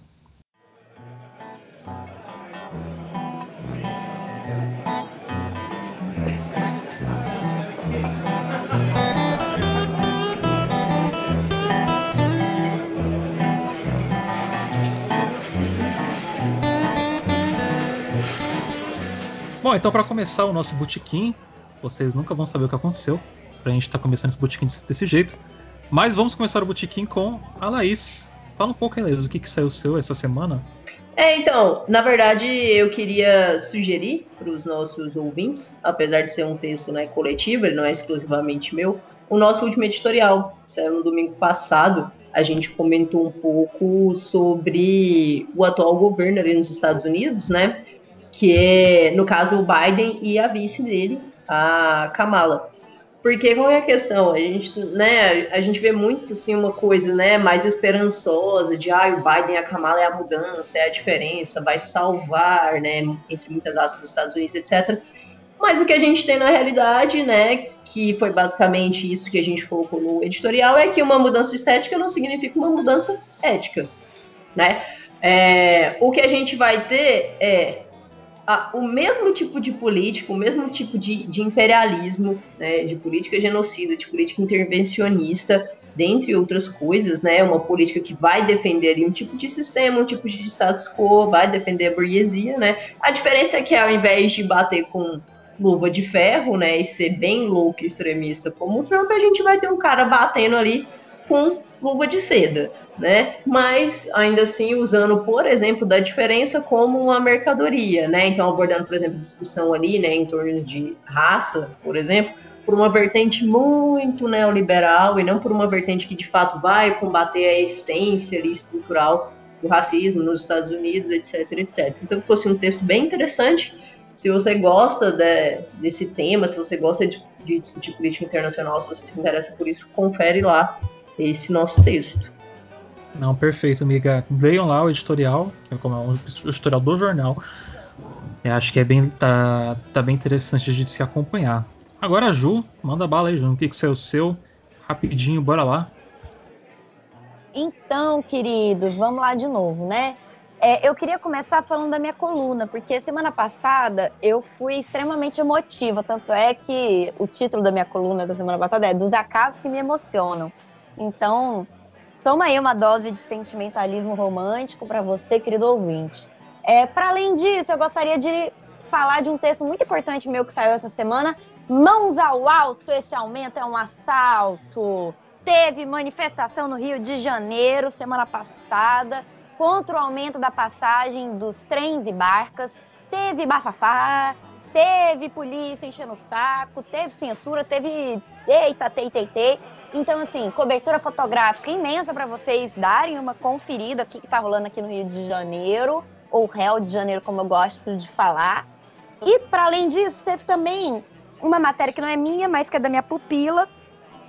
Bom, então para começar o nosso botequim, vocês nunca vão saber o que aconteceu. Pra gente estar tá começando esse botequim desse jeito. Mas vamos começar o botequim com a Laís. Fala um pouco, Laís, do que, que saiu seu essa semana. É, então, na verdade, eu queria sugerir para os nossos ouvintes, apesar de ser um texto né, coletivo, ele não é exclusivamente meu, o nosso último editorial. Saiu no domingo passado. A gente comentou um pouco sobre o atual governo ali nos Estados Unidos, né? Que é, no caso, o Biden e a vice dele, a Kamala. Porque qual é a questão? A gente, né, a gente vê muito assim uma coisa, né, mais esperançosa de ah, o Biden e a Kamala é a mudança, é a diferença, vai salvar, né, entre muitas aspas, os Estados Unidos, etc. Mas o que a gente tem na realidade, né, que foi basicamente isso que a gente colocou no editorial, é que uma mudança estética não significa uma mudança ética, né? É, o que a gente vai ter é a, o mesmo tipo de política, o mesmo tipo de, de imperialismo, né, de política genocida, de política intervencionista, dentre outras coisas, né, uma política que vai defender ali, um tipo de sistema, um tipo de status quo, vai defender a burguesia, né. A diferença é que ao invés de bater com luva de ferro, né, e ser bem louco extremista como o Trump, a gente vai ter um cara batendo ali com luva de seda, né? Mas ainda assim usando, por exemplo, da diferença como uma mercadoria, né? Então abordando, por exemplo, discussão ali, né, em torno de raça, por exemplo, por uma vertente muito neoliberal e não por uma vertente que de fato vai combater a essência ali estrutural do racismo nos Estados Unidos, etc, etc. Então fosse um texto bem interessante. Se você gosta de, desse tema, se você gosta de, de discutir política internacional, se você se interessa por isso, confere lá esse nosso texto. Não, perfeito, amiga. Leiam lá o editorial, que é como é um editorial do jornal. Eu acho que é bem, tá, tá bem interessante de se acompanhar. Agora, Ju, manda bala aí, Ju. O que, que saiu seu? Rapidinho, bora lá. Então, queridos, vamos lá de novo, né? É, eu queria começar falando da minha coluna, porque semana passada eu fui extremamente emotiva, tanto é que o título da minha coluna da semana passada é Dos Acasos que Me Emocionam. Então, toma aí uma dose de sentimentalismo romântico para você, querido ouvinte. É, para além disso, eu gostaria de falar de um texto muito importante meu que saiu essa semana. Mãos ao alto, esse aumento é um assalto. Teve manifestação no Rio de Janeiro semana passada contra o aumento da passagem dos trens e barcas. Teve bafafá, teve polícia enchendo o saco, teve censura, teve eita, tei, tei, tei. Então, assim, cobertura fotográfica imensa para vocês darem uma conferida aqui que tá rolando aqui no Rio de Janeiro, ou Rio de Janeiro, como eu gosto de falar. E, para além disso, teve também uma matéria que não é minha, mas que é da minha pupila.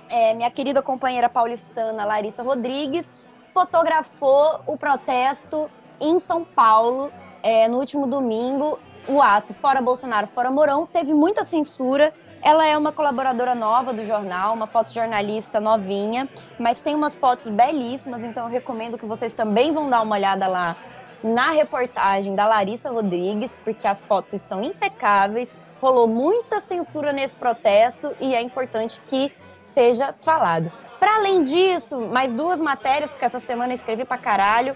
É, minha querida companheira paulistana Larissa Rodrigues fotografou o protesto em São Paulo é, no último domingo. O ato Fora Bolsonaro, Fora Mourão teve muita censura ela é uma colaboradora nova do jornal, uma fotojornalista novinha, mas tem umas fotos belíssimas, então eu recomendo que vocês também vão dar uma olhada lá na reportagem da Larissa Rodrigues, porque as fotos estão impecáveis. Rolou muita censura nesse protesto e é importante que seja falado. Para além disso, mais duas matérias, porque essa semana eu escrevi para caralho.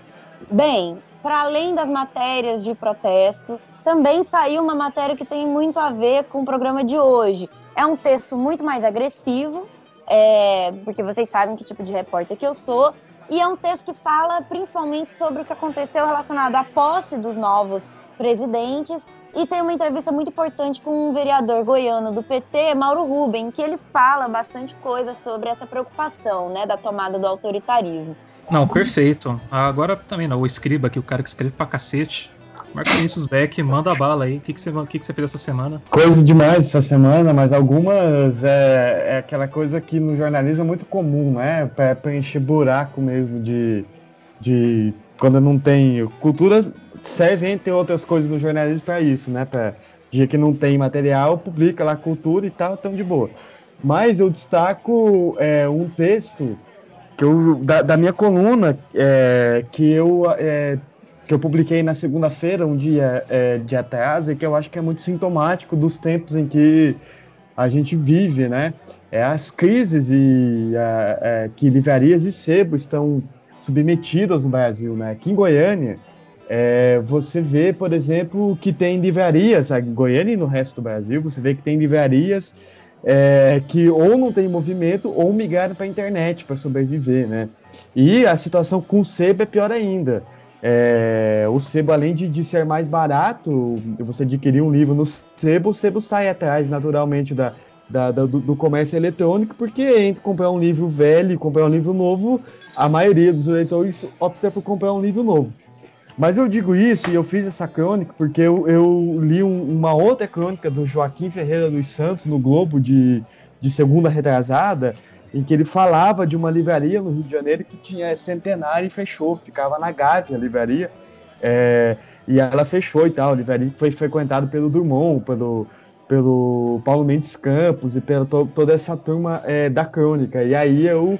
Bem, para além das matérias de protesto, também saiu uma matéria que tem muito a ver com o programa de hoje. É um texto muito mais agressivo, é, porque vocês sabem que tipo de repórter que eu sou, e é um texto que fala principalmente sobre o que aconteceu relacionado à posse dos novos presidentes. E tem uma entrevista muito importante com um vereador goiano do PT, Mauro Ruben, que ele fala bastante coisa sobre essa preocupação né, da tomada do autoritarismo. Não, perfeito. Agora também, não, o escriba aqui, o cara que escreve pra cacete, Marcos Vinícius Beck, manda a bala aí. O que, que, você, que, que você fez essa semana? Coisa demais essa semana, mas algumas é, é aquela coisa que no jornalismo é muito comum, né? Para preencher buraco mesmo de, de. Quando não tem. Cultura serve, entre outras coisas, no jornalismo para isso, né? Pra, dia que não tem material, publica lá cultura e tal, tão de boa. Mas eu destaco é, um texto que eu, da, da minha coluna é, que eu é, que eu publiquei na segunda-feira, um dia é, de atraso, e que eu acho que é muito sintomático dos tempos em que a gente vive, né? É as crises e é, que livrarias e sebo estão submetidas no Brasil, né? Aqui em Goiânia, é, você vê, por exemplo, que tem livrarias, a Goiânia e no resto do Brasil, você vê que tem livrarias é, que ou não tem movimento ou migraram para a internet para sobreviver, né? E a situação com o sebo é pior ainda. É, o sebo, além de, de, ser mais barato, você adquirir um livro no sebo, o sebo sai atrás naturalmente da, da, da, do, do, comércio eletrônico, porque entre comprar um livro velho e comprar um livro novo, a maioria dos leitores opta por comprar um livro novo. Mas eu digo isso e eu fiz essa crônica porque eu, eu li um, uma outra crônica do Joaquim Ferreira dos Santos no Globo de, de segunda retrasada, em que ele falava de uma livraria no Rio de Janeiro que tinha centenário e fechou, ficava na Gávea a livraria, é, e ela fechou e tal. A livraria foi frequentada pelo Drummond, pelo, pelo Paulo Mendes Campos e pela to, toda essa turma é, da crônica. E aí eu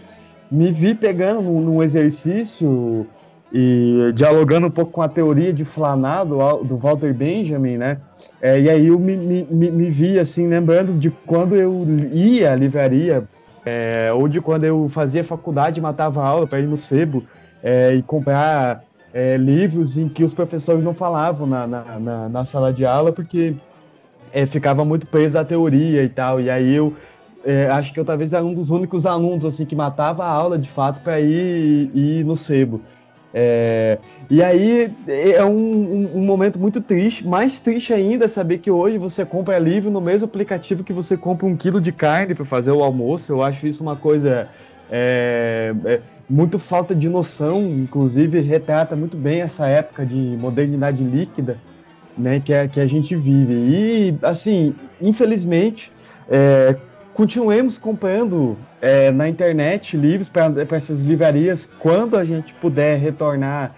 me vi pegando num, num, exercício e dialogando um pouco com a teoria de Flanado do Walter Benjamin, né? É, e aí eu me, me, me, vi assim lembrando de quando eu ia à livraria é, ou de quando eu fazia faculdade, matava aula para ir no sebo é, e comprar é, livros em que os professores não falavam na, na, na, na sala de aula, porque é, ficava muito preso à teoria e tal. E aí eu é, acho que eu talvez era um dos únicos alunos assim que matava a aula de fato para ir, ir no sebo. É, e aí é um, um, um, momento muito triste, mais triste ainda saber que hoje você compra livro no mesmo aplicativo que você compra um quilo de carne para fazer o almoço. Eu acho isso uma coisa é, é, muito falta de noção, inclusive retrata muito bem essa época de modernidade líquida né, que, é, que a gente vive. E assim, infelizmente, é, continuemos comprando é, na internet livros para essas livrarias quando a gente puder retornar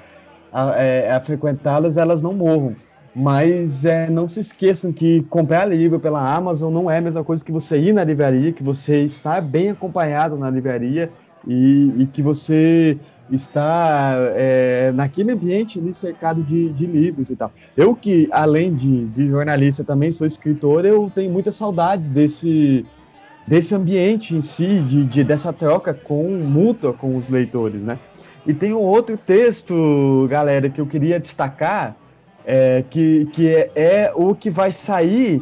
a, é, a frequentá-las, elas não morram. Mas é, não se esqueçam que comprar livro pela Amazon não é a mesma coisa que você ir na livraria, que você está bem acompanhado na livraria e, e que você está é, naquele ambiente ali cercado de, de, livros e tal. Eu que, além de, de jornalista, também sou escritor, eu tenho muita saudade desse desse ambiente em si, de, de, dessa troca com mútua com os leitores, né? E tem um outro texto, galera, que eu queria destacar, é, que, que é, é, o que vai sair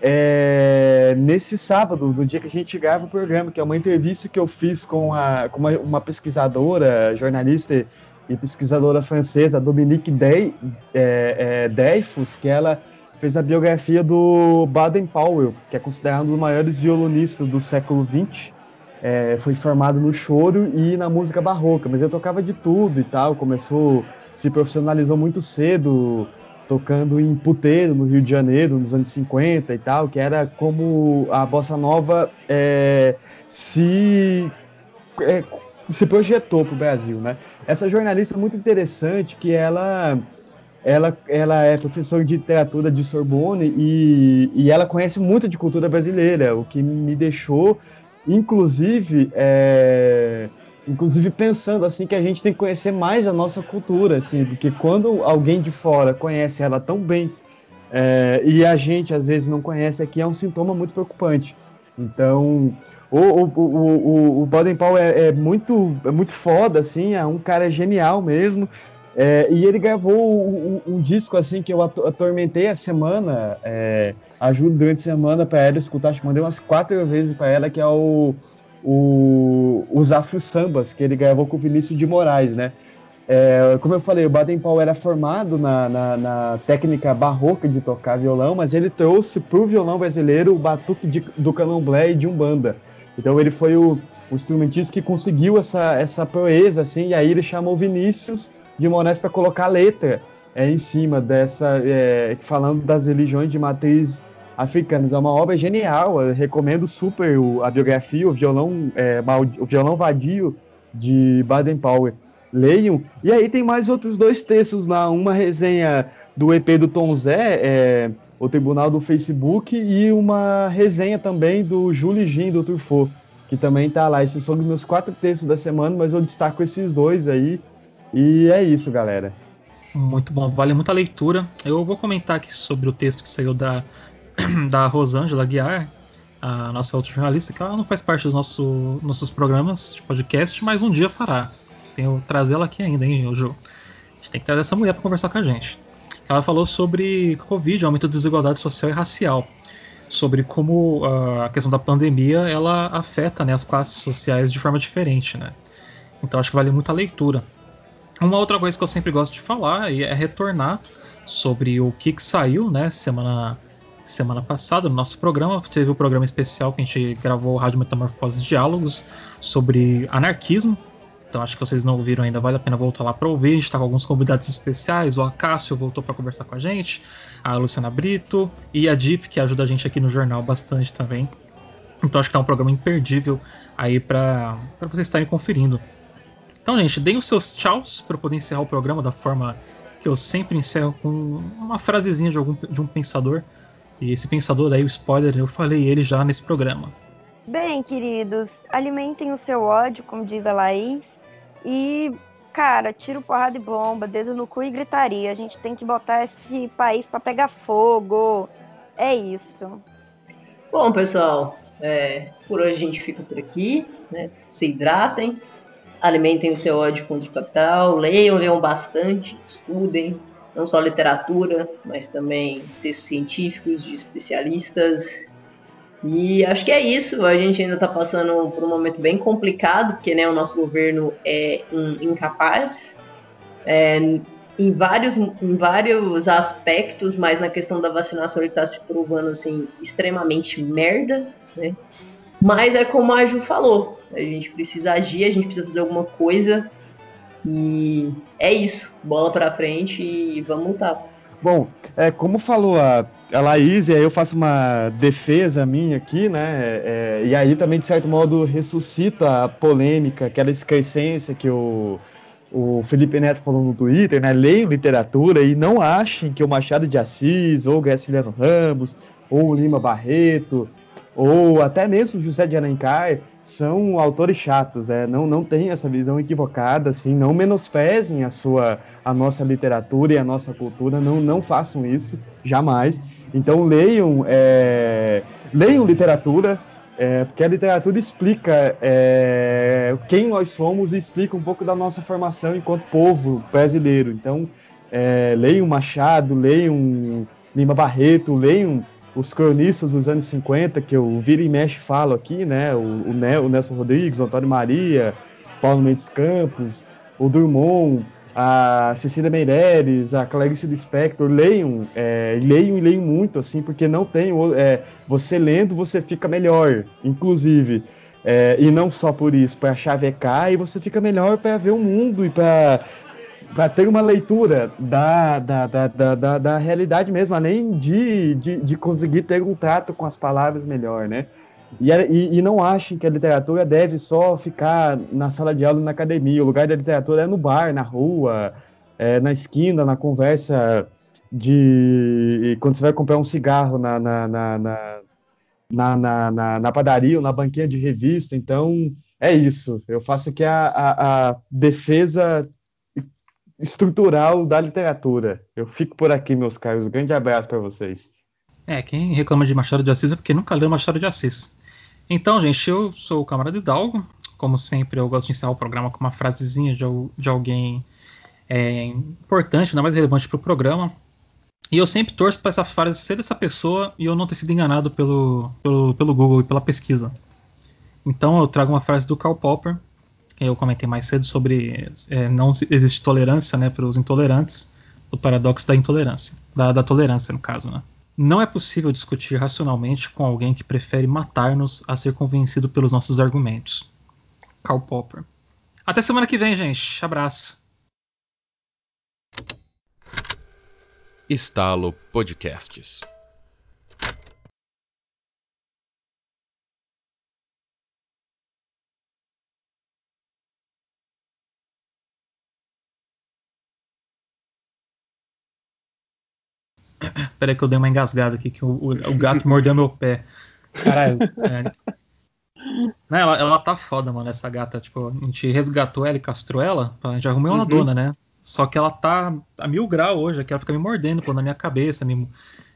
é, nesse sábado, no dia que a gente grava o programa, que é uma entrevista que eu fiz com, a, com uma, uma pesquisadora, jornalista e pesquisadora francesa, Dominique Dey, é, é, que ela fez a biografia do Baden Powell, que é considerado um dos maiores violonistas do século XX. É, foi formado no choro e na música barroca, mas ele tocava de tudo e tal. Começou, se profissionalizou muito cedo, tocando em puteiro no Rio de Janeiro, nos anos 50 e tal, que era como a bossa nova é, se é, se projetou para o Brasil, né? Essa jornalista é muito interessante que ela ela, ela é professora de literatura de Sorbonne e, e ela conhece muito de cultura brasileira, o que me deixou, inclusive, é, inclusive pensando assim que a gente tem que conhecer mais a nossa cultura, assim, porque quando alguém de fora conhece ela tão bem é, e a gente às vezes não conhece aqui, é um sintoma muito preocupante. Então, o, o, o, o, Baden Powell é, é, muito, é muito foda, assim, é um cara genial mesmo. É, e ele gravou um, um, disco assim que eu atormentei a semana, é, ajudo durante a semana para ela escutar, acho que mandei umas quatro vezes para ela, que é o, o Os Afro Sambas, que ele gravou com o Vinícius de Moraes, né? É, como eu falei, o Baden Powell era formado na, na, na, técnica barroca de tocar violão, mas ele trouxe para o violão brasileiro o batuque de, do candomblé e de umbanda. Então ele foi o, o instrumentista que conseguiu essa, essa proeza, assim, e aí ele chamou Vinícius Moraes para colocar letra é em cima dessa, é, falando das religiões de matriz africanas. É uma obra genial, eu recomendo super o, a biografia, o violão, é, o violão vadio de Baden Powell. Leiam. E aí tem mais outros dois textos lá, uma resenha do EP do Tom Zé, é, o Tribunal do Facebook, e uma resenha também do Júlio Gin, do Truffaut, que também tá lá. Esses foram os meus quatro textos da semana, mas eu destaco esses dois aí. E é isso, galera. Muito bom, vale muita leitura. Eu vou comentar aqui sobre o texto que saiu da, (clears throat) da Rosângela Guiar, a nossa outra jornalista, que ela não faz parte dos nosso, nossos programas de podcast, mas um dia fará. Tenho trazer ela aqui ainda, hein, Jô? A gente tem que trazer essa mulher para conversar com a gente. Ela falou sobre Covid, aumento da desigualdade social e racial, sobre como uh, a questão da pandemia ela afeta né, as classes sociais de forma diferente, né? Então acho que vale muito a leitura. Uma outra coisa que eu sempre gosto de falar é retornar sobre o que, que saiu, né, semana semana passada no nosso programa. Teve o um programa especial que a gente gravou Rádio Metamorfose Diálogos sobre anarquismo. Então acho que vocês não ouviram ainda, vale a pena voltar lá para ouvir. A gente está com alguns convidados especiais. O Acácio voltou para conversar com a gente, a Luciana Brito e a Deep, que ajuda a gente aqui no jornal bastante também. Então acho que tá um programa imperdível aí para vocês estarem conferindo. Então, gente, deem os seus tchauz para poder encerrar o programa da forma que eu sempre encerro com uma frasezinha de, algum, de um pensador. E esse pensador aí, o spoiler, eu falei ele já nesse programa. Bem, queridos, alimentem o seu ódio, como diz a Laís, e, cara, tiro porrada de bomba, dedo no cu e gritaria. A gente tem que botar esse país para pegar fogo. É isso. Bom, pessoal, é, por hoje a gente fica por aqui. Né? Se hidratem, alimentem o seu ódio contra o capital, leiam, leiam bastante, estudem, não só literatura, mas também textos científicos de especialistas. E acho que é isso. A gente ainda está passando por um momento bem complicado, porque né, o nosso governo é um incapaz é, em, vários, em vários aspectos, mas na questão da vacinação ele está se provando assim, extremamente merda. Né? Mas é como a Ju falou: a gente precisa agir, a gente precisa fazer alguma coisa e é isso, bola para frente e vamos lutar. Bom, é, como falou a, a Laís, e aí eu faço uma defesa minha aqui, né? É, e aí também, de certo modo, ressuscita a polêmica, aquela excrescência que o, o Felipe Neto falou no Twitter, né? Leiam literatura e não achem que o Machado de Assis, ou o Graciliano Ramos, ou o Lima Barreto, ou até mesmo José de Alencar são autores chatos, né? não, não essa visão equivocada, assim, não menosprezem a sua, a nossa literatura e a nossa cultura, não, não façam isso, jamais. Então leiam, é, leiam literatura, é, porque a literatura explica é, quem nós somos e explica um pouco da nossa formação enquanto povo brasileiro. Então, é, leiam Machado, leiam Lima Barreto, leiam os cronistas dos anos 50, que eu vira e mexe falo aqui, né? O, o, Nelson Rodrigues, o Antônio Maria, Paulo Mendes Campos, o Drummond, a Cecília Meireles, a Clarice Lispector, leiam, é, leiam e leiam muito, assim, porque não tem. É, você lendo, você fica melhor, inclusive. É, e não só por isso, para chavecar, e você fica melhor para ver o mundo e para para ter uma leitura da, da, da, da, da, realidade mesmo, além de, de, de, conseguir ter um trato com as palavras melhor, né? E, e, e, não achem que a literatura deve só ficar na sala de aula na academia. O lugar da literatura é no bar, na rua, é, na esquina, na conversa de quando você vai comprar um cigarro na, na, na, na, na, na, na padaria ou na banquinha de revista. Então, é isso. Eu faço aqui a, a, a defesa estrutural da literatura. Eu fico por aqui, meus caros. Um grande abraço para vocês. É, quem reclama de Machado de Assis é porque nunca leu Machado de Assis. Então, gente, eu sou o camarada Hidalgo. Como sempre, eu gosto de encerrar o programa com uma frasezinha de, de alguém é, importante, não mais relevante para o programa. E eu sempre torço para essa frase ser dessa pessoa e eu não ter sido enganado pelo, pelo, pelo Google e pela pesquisa. Então eu trago uma frase do Karl Popper, eu comentei mais cedo sobre é, não existe tolerância né, para os intolerantes, o paradoxo da intolerância, da, da, tolerância no caso. Né? Não é possível discutir racionalmente com alguém que prefere matar-nos a ser convencido pelos nossos argumentos. Karl Popper. Até semana que vem, gente. Abraço. Estalo Podcasts. Peraí que eu dei uma engasgada aqui, que o, o, o gato mordeu meu pé. Caralho. É. Não, ela, ela tá foda, mano, essa gata. Tipo, a gente resgatou ela e castrou ela. A gente arrumou uma Uhum. dona, né? Só que ela tá a mil grau hoje, que ela fica me mordendo pô, na minha cabeça. Me...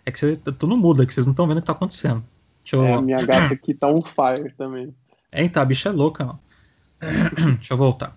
É que você, tu não muda, que vocês não estão vendo o que tá acontecendo. Deixa eu... É, a minha gata aqui tá on fire também. É, então, a bicha é louca, mano. (clears throat) Deixa eu voltar.